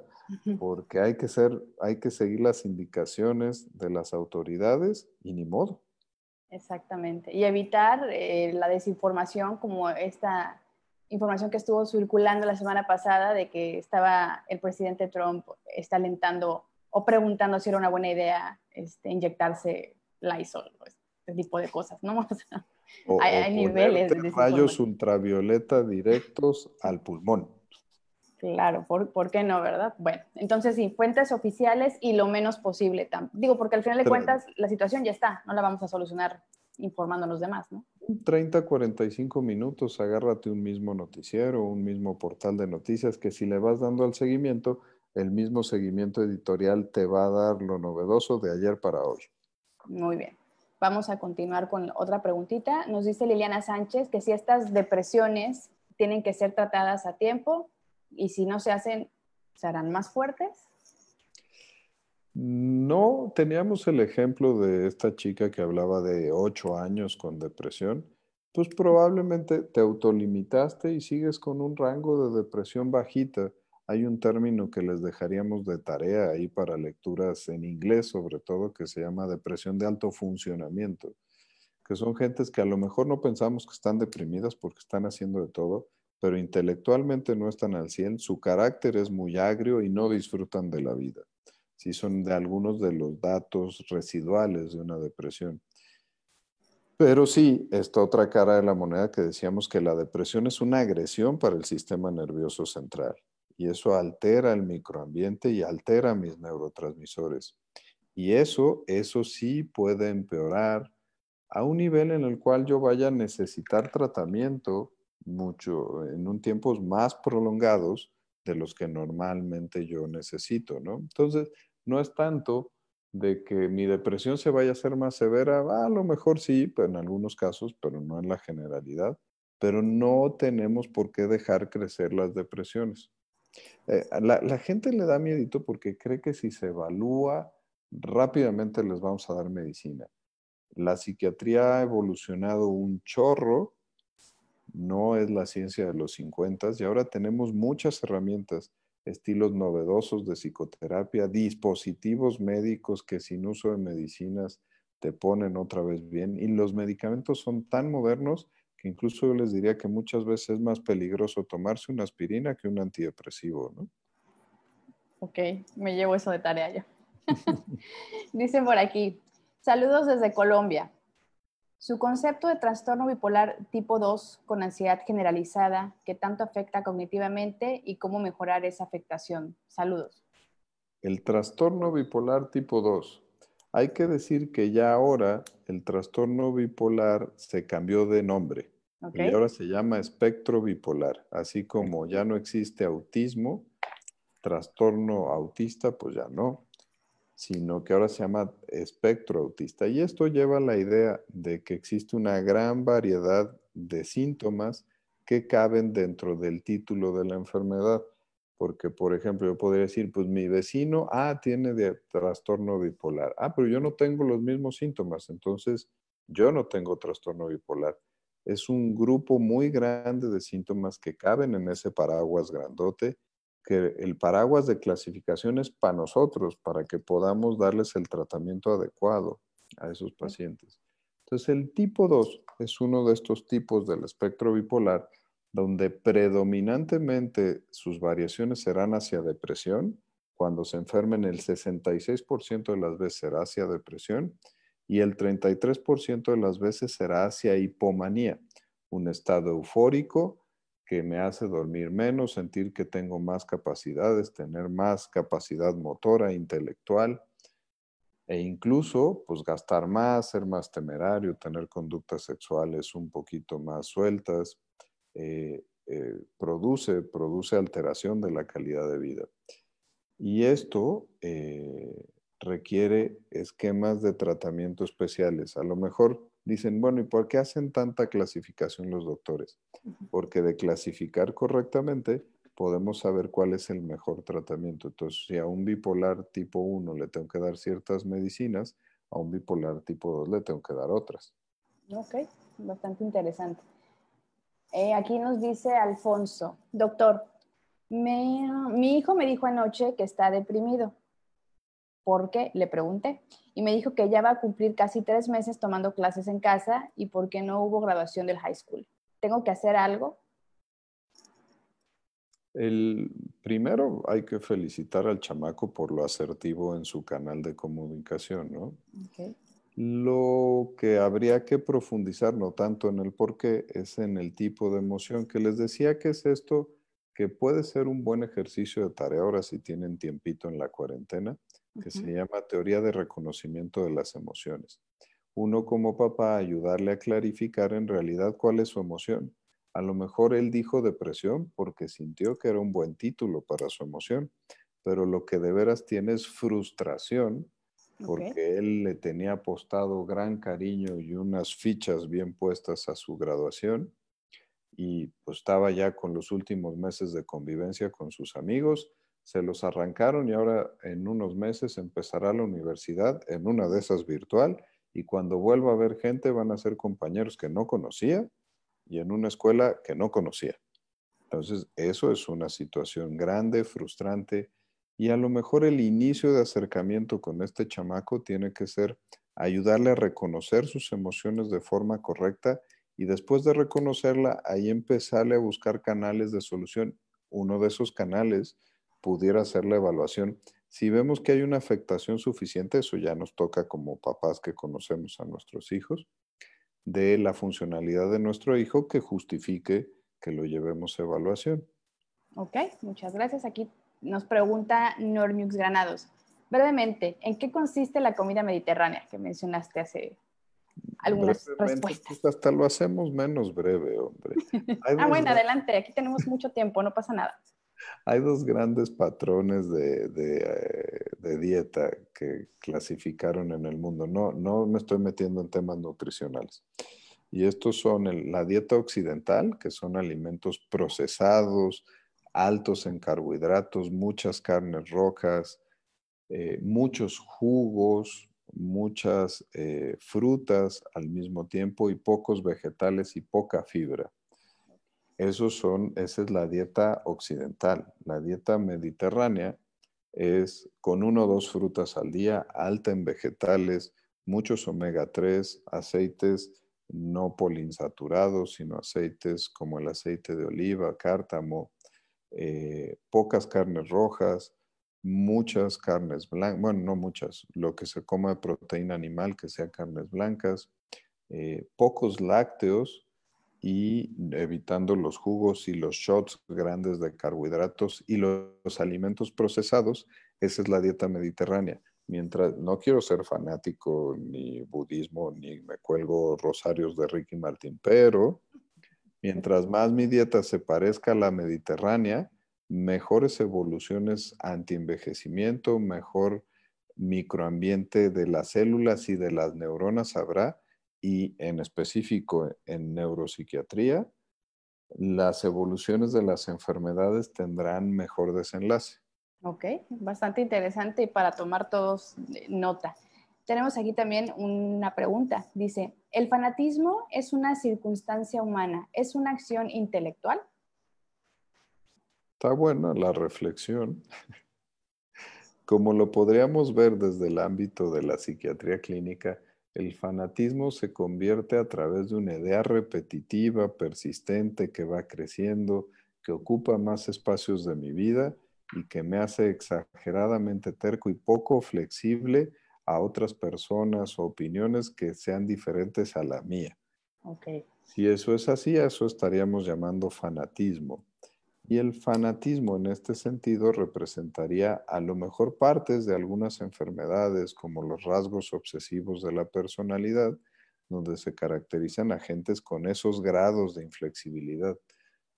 porque hay que ser, hay que seguir las indicaciones de las autoridades y ni modo. Exactamente. Y evitar eh, la desinformación como esta información que estuvo circulando la semana pasada de que estaba el presidente Trump está alentando o preguntando si era una buena idea este, inyectarse Lysol, este tipo de cosas, ¿no? (laughs) hay, niveles de rayos ultravioleta directos al pulmón. Claro, ¿por, ¿por, qué no, verdad? Bueno, entonces sí, fuentes oficiales y lo menos posible. Digo, porque al final de cuentas la situación ya está, no la vamos a solucionar informando a los demás, ¿no? 30, 45 minutos, agárrate un mismo noticiero, un mismo portal de noticias que si le vas dando al seguimiento, el mismo seguimiento editorial te va a dar lo novedoso de ayer para hoy. Muy bien. Vamos a continuar con otra preguntita. Nos dice Liliana Sánchez que si estas depresiones tienen que ser tratadas a tiempo, y si no se hacen, ¿serán más fuertes? No, teníamos el ejemplo de esta chica que hablaba de ocho años con depresión. Pues probablemente te autolimitaste y sigues con un rango de depresión bajita. Hay un término que les dejaríamos de tarea ahí para lecturas en inglés, sobre todo, que se llama depresión de alto funcionamiento, que son gentes que a lo mejor no pensamos que están deprimidas porque están haciendo de todo, pero intelectualmente no están al 100, su carácter es muy agrio y no disfrutan de la vida. Sí, son de algunos de los datos residuales de una depresión. Pero sí, esta otra cara de la moneda que decíamos que la depresión es una agresión para el sistema nervioso central y eso altera el microambiente y altera mis neurotransmisores. Y eso, eso sí puede empeorar a un nivel en el cual yo vaya a necesitar tratamiento mucho, en un tiempos más prolongados de los que normalmente yo necesito, ¿no? Entonces, no es tanto de que mi depresión se vaya a hacer más severa, a lo mejor sí, pero en algunos casos, pero no en la generalidad, pero no tenemos por qué dejar crecer las depresiones. Eh, la, gente le da miedito porque cree que si se evalúa rápidamente les vamos a dar medicina. La psiquiatría ha evolucionado un chorro no es la ciencia de los 50 y ahora tenemos muchas herramientas, estilos novedosos de psicoterapia, dispositivos médicos que sin uso de medicinas te ponen otra vez bien y los medicamentos son tan modernos que incluso yo les diría que muchas veces es más peligroso tomarse una aspirina que un antidepresivo, ¿no? Ok, me llevo eso de tarea ya. (laughs) (laughs) Dicen por aquí, saludos desde Colombia. Su concepto de trastorno bipolar tipo 2 con ansiedad generalizada, que tanto afecta cognitivamente y cómo mejorar esa afectación. Saludos. El trastorno bipolar tipo 2. Hay que decir que ya ahora el trastorno bipolar se cambió de nombre y ahora se llama espectro bipolar, así como ya no existe autismo, trastorno autista, pues ya no sino que ahora se llama espectro autista. Y esto lleva a la idea de que existe una gran variedad de síntomas que caben dentro del título de la enfermedad. Porque, por ejemplo, yo podría decir, pues mi vecino, ah, tiene trastorno bipolar. Ah, pero yo no tengo los mismos síntomas. Entonces, Yo no tengo trastorno bipolar. Es un grupo muy grande de síntomas que caben en ese paraguas grandote, que el paraguas de clasificación es para nosotros, para que podamos darles el tratamiento adecuado a esos pacientes. Entonces, el tipo 2 es uno de estos tipos del espectro bipolar donde predominantemente sus variaciones serán hacia depresión. Cuando se enfermen, el 66% de las veces será hacia depresión y el 33% de las veces será hacia hipomanía, un estado eufórico que me hace dormir menos, sentir que tengo más capacidades, tener más capacidad motora, intelectual e incluso pues gastar más, ser más temerario, tener conductas sexuales un poquito más sueltas, eh, eh, produce, produce alteración de la calidad de vida. Y esto eh, requiere esquemas de tratamiento especiales. A lo mejor dicen, bueno, ¿y por qué hacen tanta clasificación los doctores? Porque de clasificar correctamente podemos saber cuál es el mejor tratamiento. Entonces, si a un bipolar tipo 1 le tengo que dar ciertas medicinas, a un bipolar tipo 2 le tengo que dar otras. Ok, bastante interesante. Eh, aquí nos dice Alfonso, doctor, mi hijo me dijo anoche que está deprimido. ¿Por qué? Le pregunté. Y me dijo que ya va a cumplir casi tres meses tomando clases en casa y porque no hubo graduación del high school. ¿Tengo que hacer algo? El primero hay que felicitar al chamaco por lo asertivo en su canal de comunicación, ¿no? Okay. Lo que habría que profundizar, no tanto en el por qué, es en el tipo de emoción que les decía que es esto, que puede ser un buen ejercicio de tarea ahora si tienen tiempito en la cuarentena, que se llama teoría de reconocimiento de las emociones. Uno como papá ayudarle a clarificar en realidad cuál es su emoción. A lo mejor él dijo depresión porque sintió que era un buen título para su emoción, pero lo que de veras tiene es frustración porque él le tenía apostado gran cariño y unas fichas bien puestas a su graduación y pues estaba ya con los últimos meses de convivencia con sus amigos, se los arrancaron y ahora en unos meses empezará la universidad en una de esas virtual y cuando vuelva a ver gente van a ser compañeros que no conocía y en una escuela que no conocía. Entonces, eso es una situación grande, frustrante, y a lo mejor el inicio de acercamiento con este chamaco tiene que ser ayudarle a reconocer sus emociones de forma correcta y después de reconocerla, ahí empezarle a buscar canales de solución. Uno de esos canales pudiera ser la evaluación. Si vemos que hay una afectación suficiente, eso ya nos toca como papás que conocemos a nuestros hijos, de la funcionalidad de nuestro hijo que justifique que lo llevemos a evaluación. Ok, muchas gracias. Aquí nos pregunta Normiux Granados. Brevemente, ¿en qué consiste la comida mediterránea que mencionaste hace algunas respuestas? Pues, hasta lo hacemos menos breve, hombre. (laughs) ah, bueno, adelante, aquí tenemos mucho tiempo, no pasa nada. Hay dos grandes patrones de, de, dieta que clasificaron en el mundo. No, no me estoy metiendo en temas nutricionales. Y estos son la dieta occidental, que son alimentos procesados, altos en carbohidratos, muchas carnes rojas, eh, muchos jugos, muchas eh, frutas al mismo tiempo y pocos vegetales y poca fibra. Esos son, esa es la dieta occidental. La dieta mediterránea es con uno o dos frutas al día, alta en vegetales, muchos omega 3, aceites no poliinsaturados, sino aceites como el aceite de oliva, cártamo, eh, pocas carnes rojas, muchas carnes blancas, bueno, no muchas, lo que se coma de proteína animal, que sea carnes blancas, eh, pocos lácteos y evitando los jugos y los shots grandes de carbohidratos y los, alimentos procesados, esa es la dieta mediterránea. Mientras no quiero ser fanático ni budismo, ni me cuelgo rosarios de Ricky Martin, pero Mientras más mi dieta se parezca a la mediterránea, mejores evoluciones antienvejecimiento, mejor microambiente de las células y de las neuronas habrá y en específico en neuropsiquiatría, las evoluciones de las enfermedades tendrán mejor desenlace. Ok, bastante interesante y para tomar todos nota. tenemos aquí también una pregunta. Dice, ¿el fanatismo es una circunstancia humana? ¿Es una acción intelectual? Está buena la reflexión. (laughs) Como lo podríamos ver desde el ámbito de la psiquiatría clínica, el fanatismo se convierte a través de una idea repetitiva, persistente, que va creciendo, que ocupa más espacios de mi vida y que me hace exageradamente terco y poco flexible a otras personas o opiniones que sean diferentes a la mía. Okay. Si eso es así, a eso estaríamos llamando fanatismo. Y el fanatismo en este sentido representaría a lo mejor partes de algunas enfermedades como los rasgos obsesivos de la personalidad, donde se caracterizan agentes con esos grados de inflexibilidad.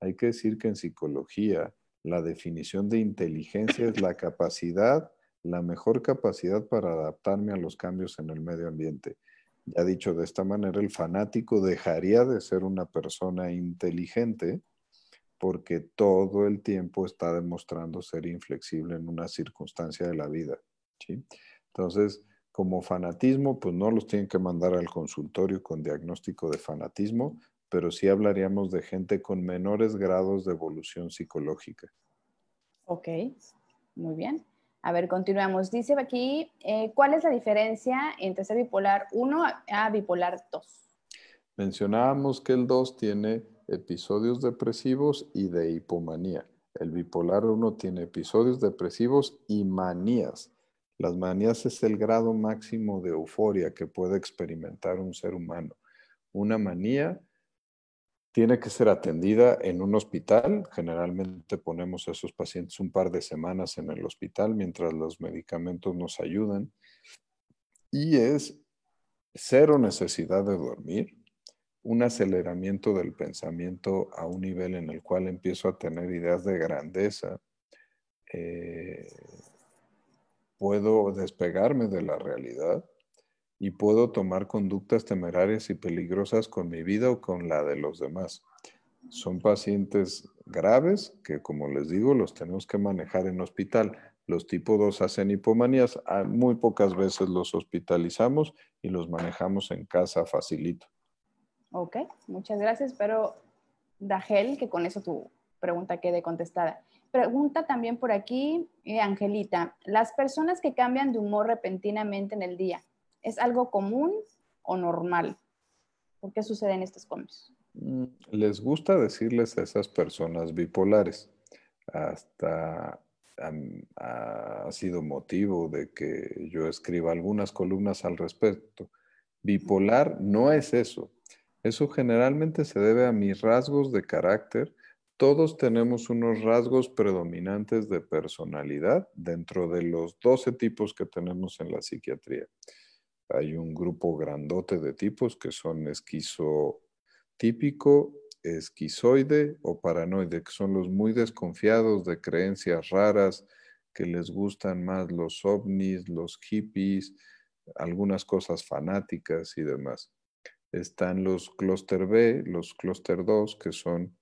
Hay que decir que en psicología la definición de inteligencia es la capacidad la mejor capacidad para adaptarme a los cambios en el medio ambiente. Ya dicho de esta manera, el fanático dejaría de ser una persona inteligente porque todo el tiempo está demostrando ser inflexible en una circunstancia de la vida. ¿sí? Entonces, como fanatismo, pues no los tienen que mandar al consultorio con diagnóstico de fanatismo, pero sí hablaríamos de gente con menores grados de evolución psicológica. Ok, muy bien. A ver, continuamos. Dice aquí, eh, ¿cuál es la diferencia entre ser bipolar 1 a bipolar 2? Mencionábamos que el 2 tiene episodios depresivos y de hipomanía. El bipolar 1 tiene episodios depresivos y manías. Las manías es el grado máximo de euforia que puede experimentar un ser humano. Una manía tiene que ser atendida en un hospital. Generalmente ponemos a esos pacientes un par de semanas en el hospital mientras los medicamentos nos ayudan. Y es cero necesidad de dormir, un aceleramiento del pensamiento a un nivel en el cual empiezo a tener ideas de grandeza. Eh, puedo despegarme de la realidad y puedo tomar conductas temerarias y peligrosas con mi vida o con la de los demás. Son pacientes graves que, como les digo, los tenemos que manejar en hospital. Los tipo 2 hacen hipomanías, ah, muy pocas veces los hospitalizamos y los manejamos en casa facilito. Ok, muchas gracias. Pero, Dagel, que con eso tu pregunta quede contestada. Pregunta también por aquí, eh, Angelita, las personas que cambian de humor repentinamente en el día, ¿Es algo común o normal? ¿Por qué suceden estos cambios? Mm, les gusta decirles a esas personas bipolares. Hasta ha sido motivo de que yo escriba algunas columnas al respecto. Bipolar no es eso. Eso generalmente se debe a mis rasgos de carácter. Todos tenemos unos rasgos predominantes de personalidad dentro de los 12 tipos que tenemos en la psiquiatría. Hay un grupo grandote de tipos que son esquizotípico, esquizoide o paranoide, que son los muy desconfiados de creencias raras, que les gustan más los ovnis, los hippies, algunas cosas fanáticas y demás. Están los clúster B, los clúster 2, que son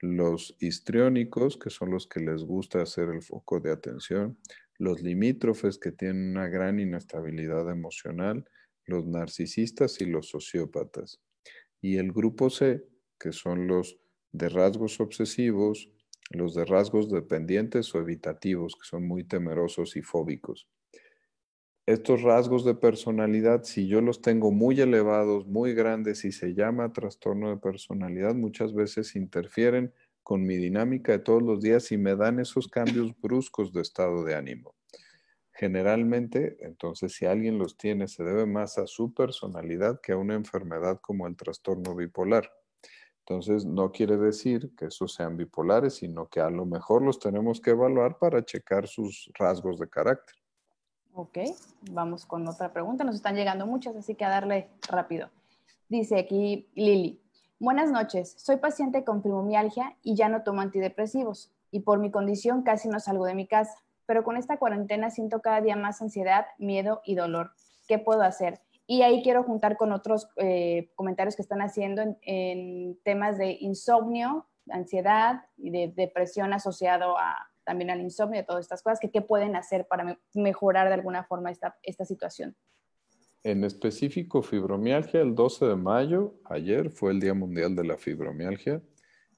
los histriónicos, que son los que les gusta hacer el foco de atención, los limítrofes que tienen una gran inestabilidad emocional, los narcisistas y los sociópatas. Y el grupo C, que son los de rasgos obsesivos, los de rasgos dependientes o evitativos, que son muy temerosos y fóbicos. Estos rasgos de personalidad, si yo los tengo muy elevados, muy grandes y se llama trastorno de personalidad, muchas veces interfieren con mi dinámica de todos los días y me dan esos cambios (laughs) bruscos de estado de ánimo. Generalmente, entonces, si alguien los tiene, se debe más a su personalidad que a una enfermedad como el trastorno bipolar. Entonces, no quiere decir que esos sean bipolares, sino que a lo mejor los tenemos que evaluar para checar sus rasgos de carácter. Ok, vamos con otra pregunta. Nos están llegando muchas, así que a darle rápido. Dice aquí Lili, Buenas noches, soy paciente con fibromialgia y ya no tomo antidepresivos y por mi condición casi no salgo de mi casa, pero con esta cuarentena siento cada día más ansiedad, miedo y dolor. ¿Qué puedo hacer? Y ahí quiero juntar con otros eh, comentarios que están haciendo en, temas de insomnio, ansiedad y de depresión asociado a, también al insomnio, y todas estas cosas, que qué pueden hacer para mejorar de alguna forma esta, esta situación. En específico, fibromialgia, el 12 de mayo, ayer fue el Día Mundial de la Fibromialgia.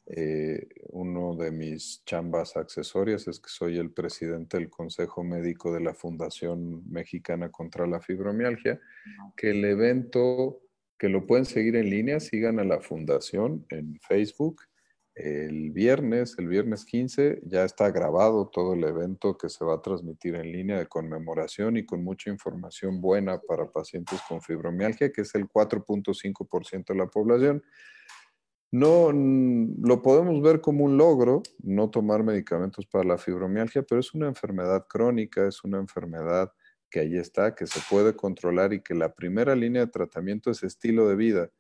Eh, uno de mis chambas accesorias es que soy el presidente del Consejo Médico de la Fundación Mexicana contra la Fibromialgia, que el evento, que lo pueden seguir en línea, sigan a la fundación en Facebook el viernes, el viernes 15, ya está grabado todo el evento que se va a transmitir en línea de conmemoración y con mucha información buena para pacientes con fibromialgia, que es el 4.5% de la población. No lo podemos ver como un logro, no tomar medicamentos para la fibromialgia, pero es una enfermedad crónica, es una enfermedad que ahí está, que se puede controlar y que la primera línea de tratamiento es estilo de vida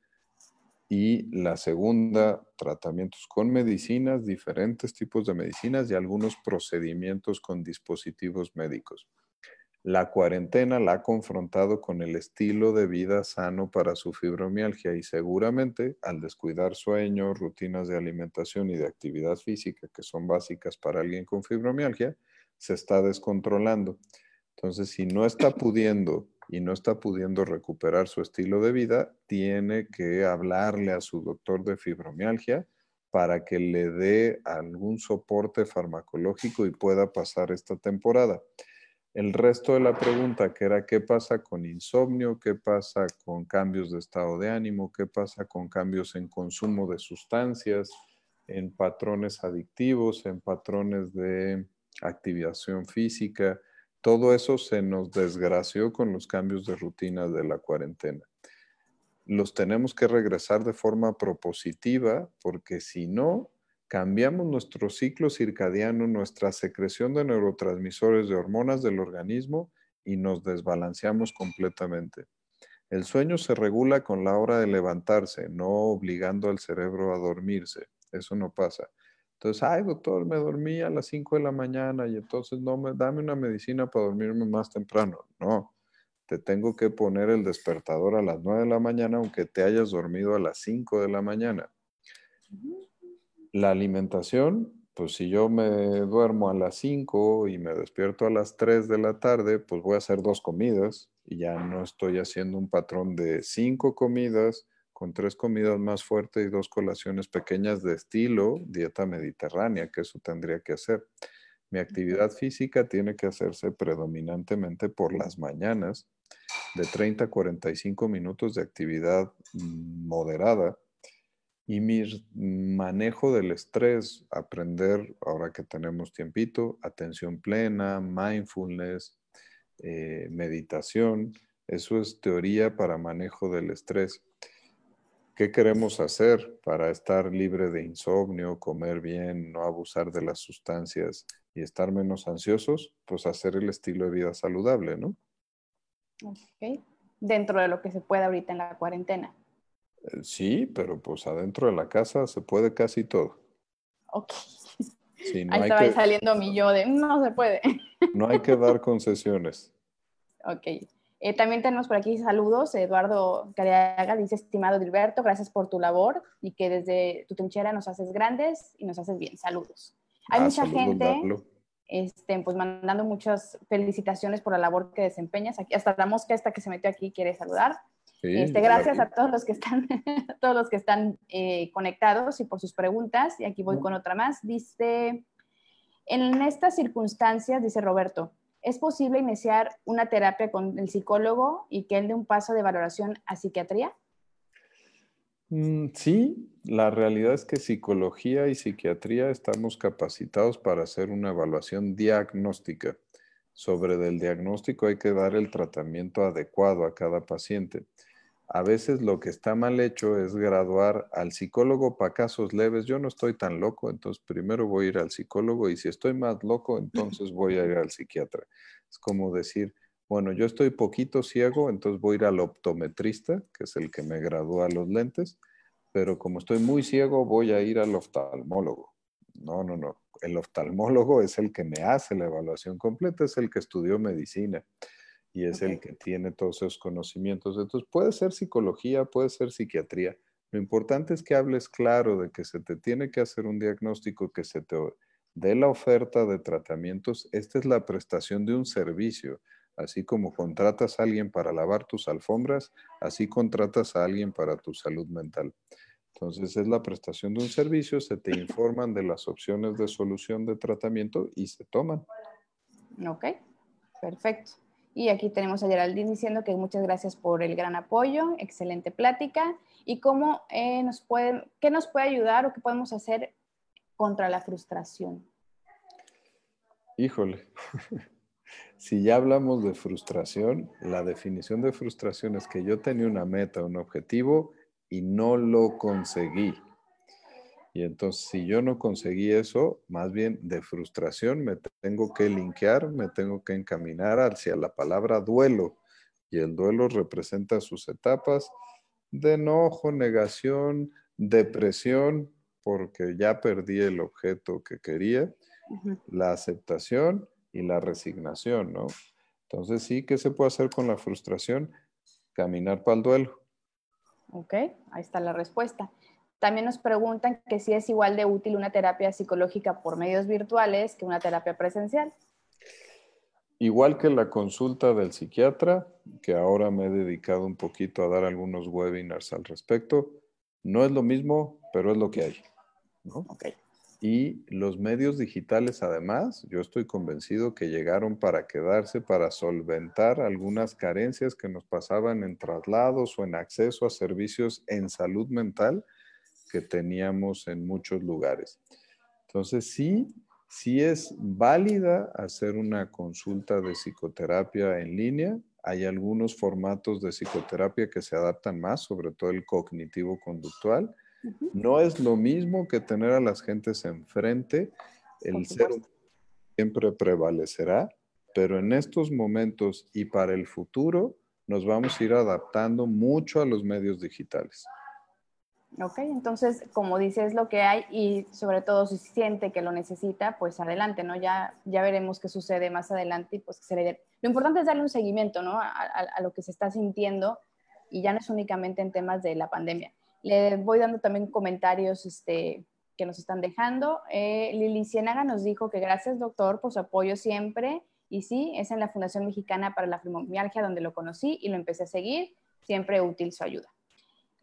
y la segunda, tratamientos con medicinas, diferentes tipos de medicinas y algunos procedimientos con dispositivos médicos. La cuarentena la ha confrontado con el estilo de vida sano para su fibromialgia y seguramente al descuidar sueño, rutinas de alimentación y de actividad física que son básicas para alguien con fibromialgia, se está descontrolando. Entonces, si no está pudiendo y no está pudiendo recuperar su estilo de vida, tiene que hablarle a su doctor de fibromialgia para que le dé algún soporte farmacológico y pueda pasar esta temporada. El resto de la pregunta, que era qué pasa con insomnio, qué pasa con cambios de estado de ánimo, qué pasa con cambios en consumo de sustancias, en patrones adictivos, en patrones de activación física, todo eso se nos desgració con los cambios de rutina de la cuarentena. Los tenemos que regresar de forma propositiva porque si no, cambiamos nuestro ciclo circadiano, nuestra secreción de neurotransmisores de hormonas del organismo y nos desbalanceamos completamente. El sueño se regula con la hora de levantarse, no obligando al cerebro a dormirse. Eso no pasa. Entonces, ay, doctor, me dormí a las 5 de la mañana y entonces no me, dame una medicina para dormirme más temprano. No, te tengo que poner el despertador a las 9 de la mañana aunque te hayas dormido a las 5 de la mañana. La alimentación, pues si yo me duermo a las 5 y me despierto a las 3 de la tarde, pues voy a hacer dos comidas y ya no estoy haciendo un patrón de cinco comidas con tres comidas más fuertes y dos colaciones pequeñas de estilo dieta mediterránea, que eso tendría que hacer. Mi actividad física tiene que hacerse predominantemente por las mañanas, de 30 a 45 minutos de actividad moderada. Y mi manejo del estrés, aprender, ahora que tenemos tiempito, atención plena, mindfulness, eh, meditación, eso es teoría para manejo del estrés. ¿Qué queremos hacer para estar libre de insomnio, comer bien, no abusar de las sustancias y estar menos ansiosos? Pues hacer el estilo de vida saludable, ¿no? Ok. Dentro de lo que se puede ahorita en la cuarentena. Eh, sí, pero pues adentro de la casa se puede casi todo. Ok. (laughs) Ahí estaba saliendo mi yo de no se puede. No hay que (laughs) dar concesiones. Ok. Eh, también tenemos por aquí saludos. Eduardo Cariaga dice, estimado Gilberto, gracias por tu labor y que desde tu trinchera nos haces grandes y nos haces bien. Saludos. Hay ah, mucha gente este, pues mandando muchas felicitaciones por la labor que desempeñas. Aquí, hasta la mosca esta que se metió aquí quiere saludar. este, gracias a todos los que están, (laughs) todos los que están eh, conectados y por sus preguntas. Y aquí voy con otra más. Dice, en estas circunstancias, dice Roberto, ¿Es posible iniciar una terapia con el psicólogo y que él dé un paso de valoración a psiquiatría? Mm, sí, la realidad es que psicología y psiquiatría estamos capacitados para hacer una evaluación diagnóstica. Sobre el diagnóstico hay que dar el tratamiento adecuado a cada paciente a veces lo que está mal hecho es graduar al psicólogo para casos leves. Yo no estoy tan loco, entonces primero voy a ir al psicólogo y si estoy más loco, (laughs) entonces voy a ir al psiquiatra. Es como decir, bueno, yo estoy poquito ciego, entonces voy a ir al optometrista, que es el que me gradúa los lentes, pero como estoy muy ciego, voy a ir al oftalmólogo. No, no, no. El oftalmólogo es el que me hace la evaluación completa, es el que estudió medicina y es el que tiene todos esos conocimientos. Entonces puede ser psicología, puede ser psiquiatría. Lo importante es que hables claro de que se te tiene que hacer un diagnóstico, que se te dé la oferta de tratamientos. Esta es la prestación de un servicio. Así como contratas a alguien para lavar tus alfombras, así contratas a alguien para tu salud mental. Entonces es la prestación de un servicio, se te (coughs) informan de las opciones de solución de tratamiento y se toman. Ok, perfecto. Y aquí tenemos a Geraldine diciendo que muchas gracias por el gran apoyo, excelente plática. ¿Y cómo eh, nos puede, qué nos puede ayudar o qué podemos hacer contra la frustración? Híjole, (laughs) si ya hablamos de frustración, la definición de frustración es que yo tenía una meta, un objetivo y no lo conseguí. Y entonces, si yo no conseguí eso, más bien de frustración, me tengo que linkear, me tengo que encaminar hacia la palabra duelo. Y el duelo representa sus etapas de enojo, negación, depresión, porque ya perdí el objeto que quería, la aceptación y la resignación, ¿no? Entonces, sí, ¿qué se puede hacer con la frustración? Caminar para el duelo. Ok, ahí está la respuesta. También nos preguntan que si es igual de útil una terapia psicológica por medios virtuales que una terapia presencial. Igual que la consulta del psiquiatra, que ahora me he dedicado un poquito a dar algunos webinars al respecto, no es lo mismo, pero es lo que hay. Y los medios digitales, además, yo estoy convencido que llegaron para quedarse, para solventar algunas carencias que nos pasaban en traslados o en acceso a servicios en salud mental que teníamos en muchos lugares. Entonces, sí, sí es válida hacer una consulta de psicoterapia en línea. Hay algunos formatos de psicoterapia que se adaptan más, sobre todo el cognitivo-conductual. No es lo mismo que tener a las gentes enfrente. El ser siempre prevalecerá, pero en estos momentos y para el futuro nos vamos a ir adaptando mucho a los medios digitales. Ok, entonces, como dices, lo que hay y sobre todo si siente que lo necesita, pues adelante, ¿no? Ya, ya veremos qué sucede más adelante y pues se le Lo importante es darle un seguimiento, ¿no? A, lo que se está sintiendo y ya no es únicamente en temas de la pandemia. Le voy dando también comentarios este, que nos están dejando. Eh, Lili Ciénaga nos dijo que gracias, doctor, por su apoyo siempre. Y sí, es en la Fundación Mexicana para la Fibromialgia donde lo conocí y lo empecé a seguir. Siempre útil su ayuda.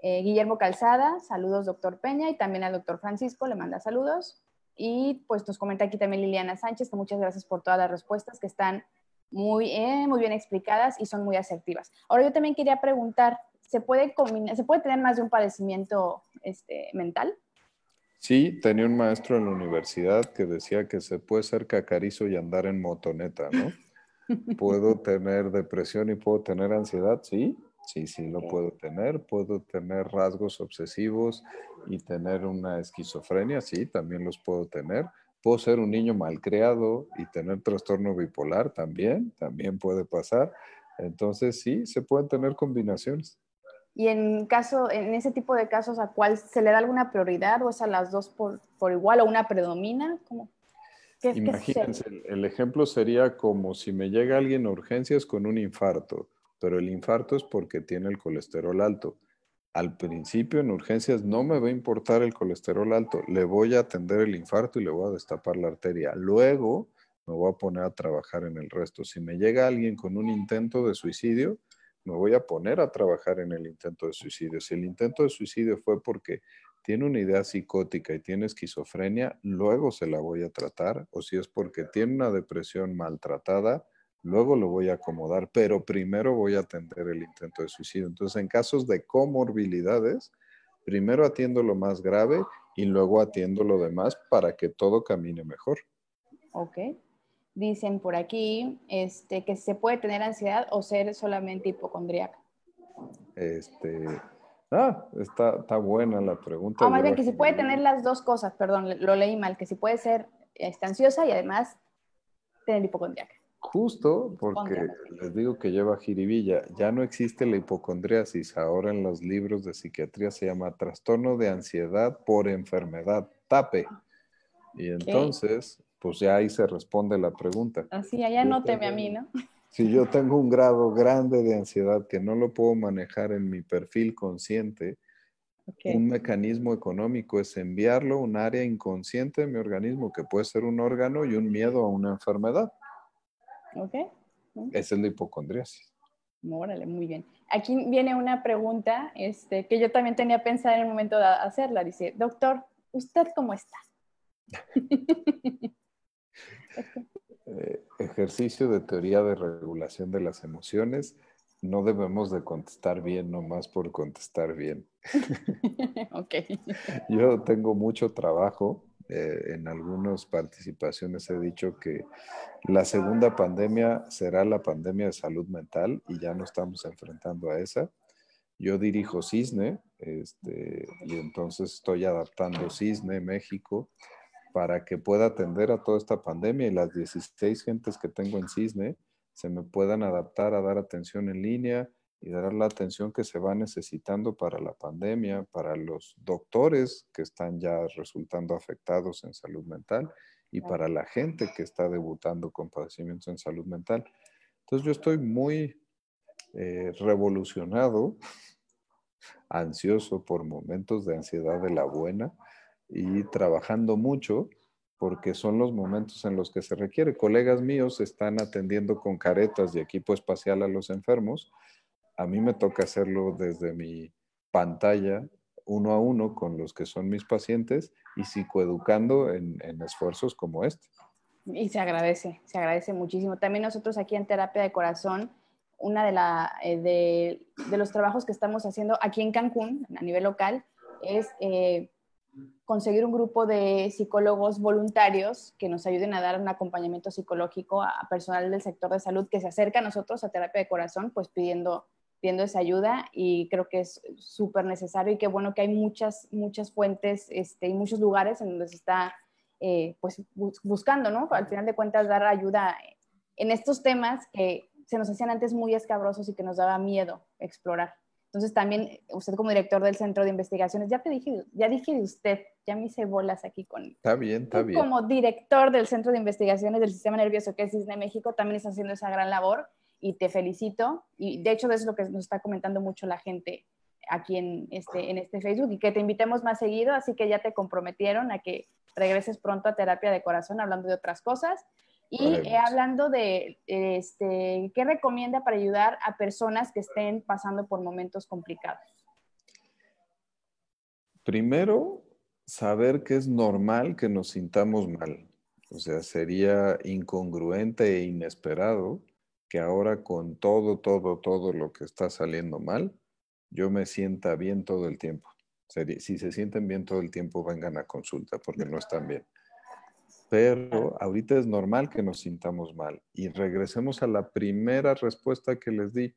Eh, Guillermo Calzada, saludos doctor Peña y también al doctor Francisco, le manda saludos. Y pues nos comenta aquí también Liliana Sánchez, que muchas gracias por todas las respuestas que están muy, eh, muy bien explicadas y son muy asertivas. Ahora yo también quería preguntar, ¿se puede, ¿se puede tener más de un padecimiento este, mental? Sí, tenía un maestro en la universidad que decía que se puede ser cacarizo y andar en motoneta, ¿no? (laughs) puedo tener depresión y puedo tener ansiedad, sí, Sí, sí, lo puedo tener. Puedo tener rasgos obsesivos y tener una esquizofrenia, sí, también los puedo tener. Puedo ser un niño malcriado y tener trastorno bipolar también, también puede pasar. Entonces, sí, se pueden tener combinaciones. Y en caso, en ese tipo de casos, ¿a cuál se le da alguna prioridad o es a las dos por, igual o una predomina? ¿Cómo? Imagínense, el ejemplo sería como si me llega alguien a urgencias con un infarto pero el infarto es porque tiene el colesterol alto. Al principio en urgencias no me va a importar el colesterol alto, le voy a atender el infarto y le voy a destapar la arteria. Luego me voy a poner a trabajar en el resto. Si me llega alguien con un intento de suicidio, me voy a poner a trabajar en el intento de suicidio. Si el intento de suicidio fue porque tiene una idea psicótica y tiene esquizofrenia, luego se la voy a tratar. O si es porque tiene una depresión maltratada, luego lo voy a acomodar, pero primero voy a atender el intento de suicidio. Entonces, en casos de comorbilidades, primero atiendo lo más grave y luego atiendo lo demás para que todo camine mejor. Ok. Dicen por aquí este, que se puede tener ansiedad o ser solamente hipocondríaca. Este, ah, está, está buena la pregunta. Ah, más bien que se puede tener las dos cosas, perdón, lo leí mal, que si puede ser este, ansiosa y además tener hipocondríaca. Justo porque les digo que lleva jiribilla, ya no existe la hipocondriasis, ahora en los libros de psiquiatría se llama trastorno de ansiedad por enfermedad, TAPE. Y entonces, pues ya ahí se responde la pregunta. Así, allá no teme a mí, ¿no? Si yo tengo un grado grande de ansiedad que no lo puedo manejar en mi perfil consciente, un mecanismo económico es enviarlo a un área inconsciente de mi organismo, que puede ser un órgano y un miedo a una enfermedad. ¿Ok? Esa es la hipocondriasis. Órale, muy bien. Aquí viene una pregunta este, que yo también tenía pensado en el momento de hacerla. Dice, doctor, ¿usted cómo está? (laughs) Eh, ejercicio de teoría de regulación de las emociones. No debemos de contestar bien nomás por contestar bien. (laughs) ok. (laughs) Yo tengo mucho trabajo. Eh, en algunas participaciones he dicho que la segunda pandemia será la pandemia de salud mental y ya no estamos enfrentando a esa. Yo dirijo Cisne este, y entonces estoy adaptando Cisne México para que pueda atender a toda esta pandemia y las 16 gentes que tengo en Cisne se me puedan adaptar a dar atención en línea y dar la atención que se va necesitando para la pandemia, para los doctores que están ya resultando afectados en salud mental y para la gente que está debutando con padecimientos en salud mental. Entonces yo estoy muy eh, revolucionado, (laughs) ansioso por momentos de ansiedad de la buena y trabajando mucho porque son los momentos en los que se requiere. Colegas míos están atendiendo con caretas y equipo espacial a los enfermos. A mí me toca hacerlo desde mi pantalla uno a uno con los que son mis pacientes y psicoeducando en, en esfuerzos como este. Y se agradece, se agradece muchísimo. También nosotros aquí en Terapia de Corazón, una de, la, eh, de, de los trabajos que estamos haciendo aquí en Cancún, a nivel local, es eh, conseguir un grupo de psicólogos voluntarios que nos ayuden a dar un acompañamiento psicológico a personal del sector de salud que se acerca a nosotros a terapia de corazón, pues pidiendo pidiendo esa ayuda y creo que es súper necesario y qué bueno que hay muchas, muchas fuentes este, y muchos lugares en donde se está eh, pues buscando, ¿no? Al final de cuentas dar ayuda en estos temas que se nos hacían antes muy escabrosos y que nos daba miedo explorar. Entonces también usted como director del Centro de Investigaciones, ya te dije, ya dije de usted, ya me hice bolas aquí con... Está bien, está bien. Como director del Centro de Investigaciones del Sistema Nervioso que es Cisne México, también está haciendo esa gran labor y te felicito. Y de hecho, eso es lo que nos está comentando mucho la gente aquí en este, en este Facebook y que te invitemos más seguido, así que ya te comprometieron a que regreses pronto a terapia de corazón hablando de otras cosas. Y eh, hablando de, este, ¿qué recomienda para ayudar a personas que estén pasando por momentos complicados? Primero, saber que es normal que nos sintamos mal. O sea, sería incongruente e inesperado que ahora con todo, todo, todo lo que está saliendo mal, yo me sienta bien todo el tiempo. Si se sienten bien todo el tiempo, vengan a consulta porque no están bien. Pero ahorita es normal que nos sintamos mal. Y regresemos a la primera respuesta que les di.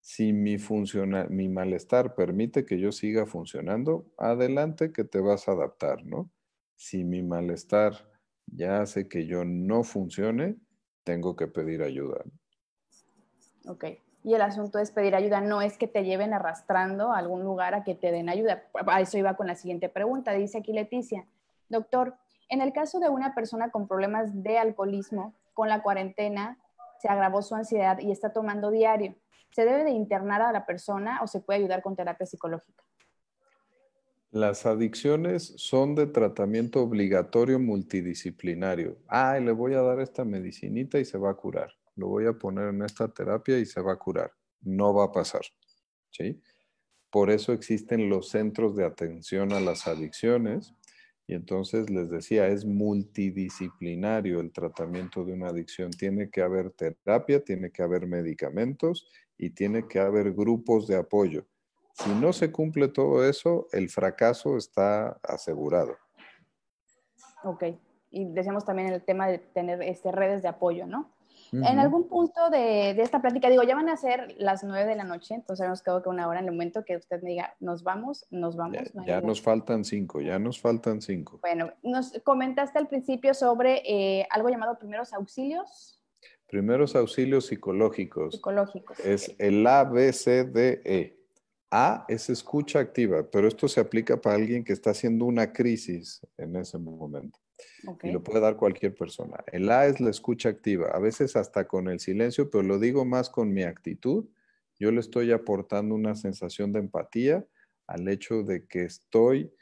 Si mi, funciona, mi malestar permite que yo siga funcionando, adelante que te vas a adaptar, ¿no? Si mi malestar ya hace que yo no funcione, tengo que pedir ayuda. Ok. Y el asunto es pedir ayuda, no es que te lleven arrastrando a algún lugar a que te den ayuda. A eso iba con la siguiente pregunta. Dice aquí Leticia, doctor, en el caso de una persona con problemas de alcoholismo, con la cuarentena se agravó su ansiedad y está tomando diario. ¿Se debe de internar a la persona o se puede ayudar con terapia psicológica? Las adicciones son de tratamiento obligatorio multidisciplinario. Ay, le voy a dar esta medicinita y se va a curar lo voy a poner en esta terapia y se va a curar. No va a pasar. ¿sí? Por eso existen los centros de atención a las adicciones. Y entonces les decía, es multidisciplinario el tratamiento de una adicción. Tiene que haber terapia, tiene que haber medicamentos y tiene que haber grupos de apoyo. Si no se cumple todo eso, el fracaso está asegurado. Ok. Y decíamos también el tema de tener este, redes de apoyo, ¿no? En algún punto de, esta plática, digo, ya van a ser las nueve de la noche, entonces nos quedó que una hora en el momento que usted me diga, nos vamos, nos vamos. Ya, nos faltan cinco, ya nos faltan cinco. Bueno, nos comentaste al principio sobre eh, algo llamado primeros auxilios. Primeros auxilios psicológicos. Psicológicos. Es el ABCDE. A es escucha activa, pero esto se aplica para alguien que está haciendo una crisis en ese momento. Y lo puede dar cualquier persona. El A es la escucha activa, a veces hasta con el silencio, pero lo digo más con mi actitud. Yo le estoy aportando una sensación de empatía al hecho de que estoy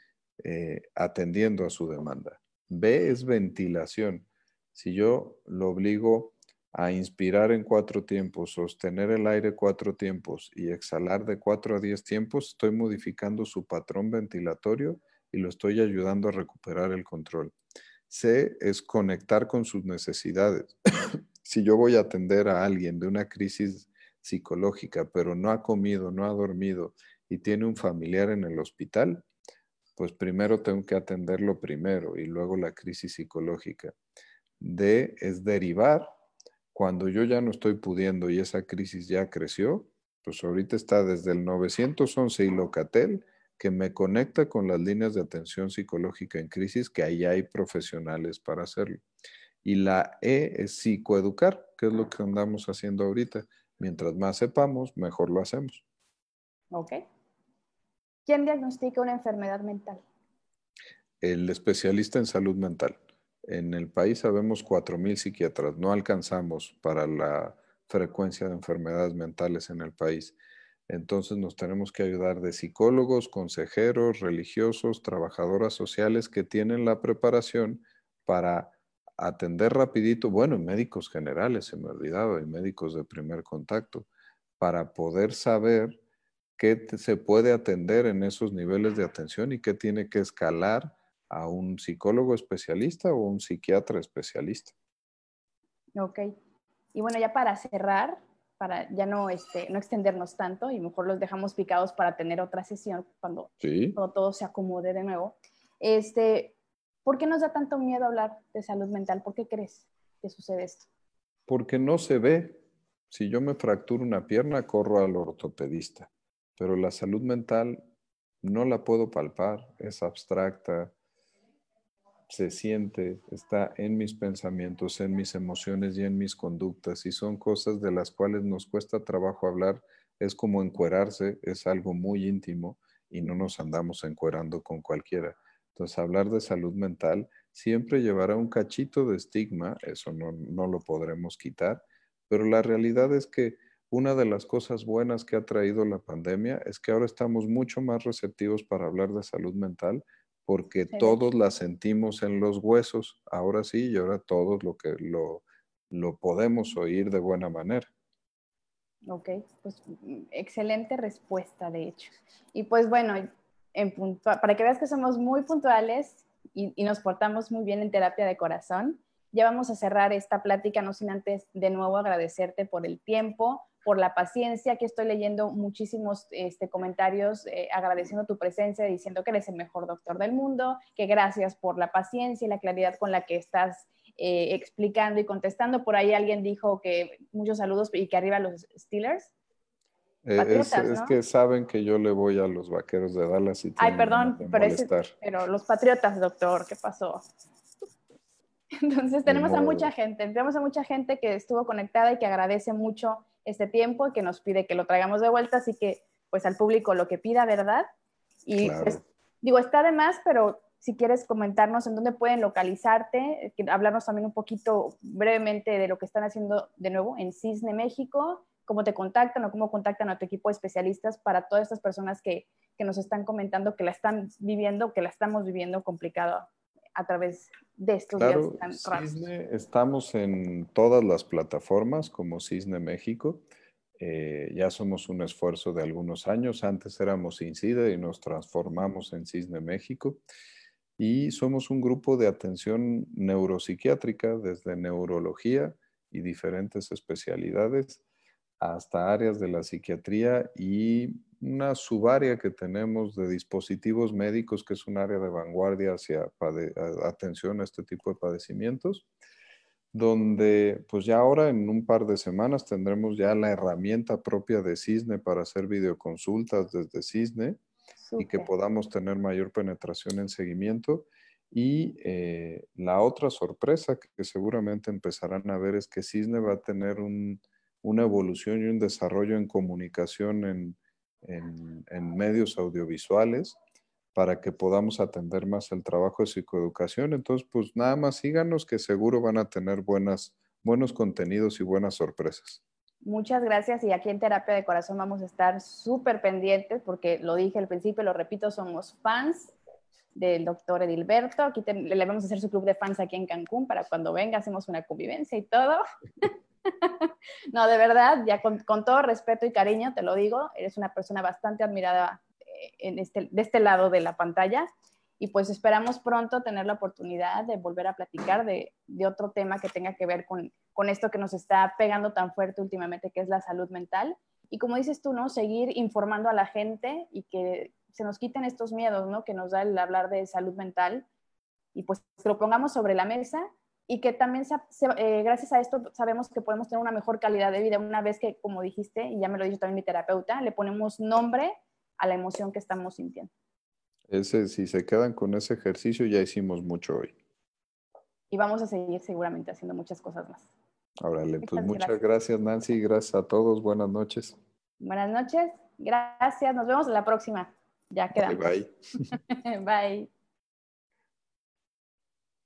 eh, atendiendo a su demanda. B es ventilación. Si yo lo obligo a inspirar en cuatro tiempos, sostener el aire cuatro tiempos y exhalar de cuatro a diez tiempos, estoy modificando su patrón ventilatorio y lo estoy ayudando a recuperar el control. C es conectar con sus necesidades. (coughs) si yo voy a atender a alguien de una crisis psicológica, pero no ha comido, no ha dormido y tiene un familiar en el hospital, pues primero tengo que atenderlo primero y luego la crisis psicológica. D es derivar. Cuando yo ya no estoy pudiendo y esa crisis ya creció, pues ahorita está desde el 911 y Locatel, que me conecta con las líneas de atención psicológica en crisis, que ahí hay profesionales para hacerlo. Y la E es psicoeducar, que es lo que andamos haciendo ahorita. Mientras más sepamos, mejor lo hacemos. Ok. ¿Quién diagnostica una enfermedad mental? El especialista en salud mental. En el país sabemos 4.000 psiquiatras. No alcanzamos para la frecuencia de enfermedades mentales en el país. Entonces nos tenemos que ayudar de psicólogos, consejeros, religiosos, trabajadoras sociales que tienen la preparación para atender rapidito, bueno, médicos generales, se me olvidaba, y médicos de primer contacto, para poder saber qué se puede atender en esos niveles de atención y qué tiene que escalar a un psicólogo especialista o un psiquiatra especialista. Ok. Y bueno, ya para cerrar, para ya no, este, no extendernos tanto y mejor los dejamos picados para tener otra sesión cuando, cuando todo se acomode de nuevo. Este, ¿Por qué nos da tanto miedo hablar de salud mental? ¿Por qué crees que sucede esto? Porque no se ve. Si yo me fracturo una pierna, corro al ortopedista, pero la salud mental no la puedo palpar, es abstracta, se siente, está en mis pensamientos, en mis emociones y en mis conductas, y son cosas de las cuales nos cuesta trabajo hablar. Es como encuerarse, es algo muy íntimo y no nos andamos encuerando con cualquiera. Entonces, hablar de salud mental siempre llevará un cachito de estigma, eso no, lo podremos quitar, pero la realidad es que una de las cosas buenas que ha traído la pandemia es que ahora estamos mucho más receptivos para hablar de salud mental porque todos la sentimos en los huesos, ahora sí, y ahora todos lo que lo, lo podemos oír de buena manera. Ok, pues mm, excelente respuesta, de hecho. Y pues bueno, para que veas que somos muy puntuales y, nos portamos muy bien en terapia de corazón. Ya vamos a cerrar esta plática, no sin antes de nuevo agradecerte por el tiempo, por la paciencia. Aquí estoy leyendo muchísimos este, comentarios eh, agradeciendo tu presencia, diciendo que eres el mejor doctor del mundo, que gracias por la paciencia y la claridad con la que estás eh, explicando y contestando. Por ahí alguien dijo que muchos saludos y que arriba los Steelers. Eh, es, que saben que yo le voy a los vaqueros de Dallas y Ay, perdón, pero, pero, los patriotas, doctor, ¿qué pasó? (laughs) Entonces tenemos a mucha gente, tenemos a mucha gente que estuvo conectada y que agradece mucho este tiempo que nos pide que lo traigamos de vuelta, así que pues al público lo que pida, ¿verdad? Y pues, digo, está de más, pero si quieres comentarnos en dónde pueden localizarte, hablarnos también un poquito brevemente de lo que están haciendo de nuevo en Cisne, México, cómo te contactan o cómo contactan a tu equipo de especialistas para todas estas personas que, nos están comentando que la están viviendo, que la estamos viviendo complicado a través de estos días tan Cisne, estamos en todas las plataformas como Cisne México. Eh, ya somos un esfuerzo de algunos años. Antes éramos Incide y nos transformamos en Cisne México. Y somos un grupo de atención neuropsiquiátrica desde neurología y diferentes especialidades hasta áreas de la psiquiatría y una subárea que tenemos de dispositivos médicos, que es un área de vanguardia hacia atención a este tipo de padecimientos, donde pues ya ahora en un par de semanas tendremos ya la herramienta propia de Cisne para hacer videoconsultas desde Cisne y que podamos tener mayor penetración en seguimiento. Y eh, la otra sorpresa que seguramente empezarán a ver es que Cisne va a tener un, una evolución y un desarrollo en comunicación en, medios audiovisuales para que podamos atender más el trabajo de psicoeducación. Entonces, pues nada más síganos que seguro van a tener buenas, buenos contenidos y buenas sorpresas. Muchas gracias y aquí en Terapia de Corazón vamos a estar súper pendientes porque lo dije al principio, lo repito, somos fans del doctor Edilberto. Aquí le vamos a hacer su club de fans aquí en Cancún para cuando venga hacemos una convivencia y todo. (laughs) (laughs) no, de verdad, ya con, todo respeto y cariño te lo digo, eres una persona bastante admirada eh, en este, de este lado de la pantalla y pues esperamos pronto tener la oportunidad de volver a platicar de, otro tema que tenga que ver con, con, esto que nos está pegando tan fuerte últimamente, que es la salud mental. Y como dices tú, ¿no? Seguir informando a la gente y que se nos quiten estos miedos, ¿no? Que nos da el hablar de salud mental y pues que lo pongamos sobre la mesa y que también eh, gracias a esto sabemos que podemos tener una mejor calidad de vida una vez que, como dijiste, y ya me lo dijo también mi terapeuta, le ponemos nombre a la emoción que estamos sintiendo. Ese, si se quedan con ese ejercicio, ya hicimos mucho hoy. Y vamos a seguir seguramente haciendo muchas cosas más. Órale, pues muchas gracias. Nancy, gracias a todos, buenas noches. Buenas noches, gracias, nos vemos la próxima. Ya quedamos. bye. (laughs) bye.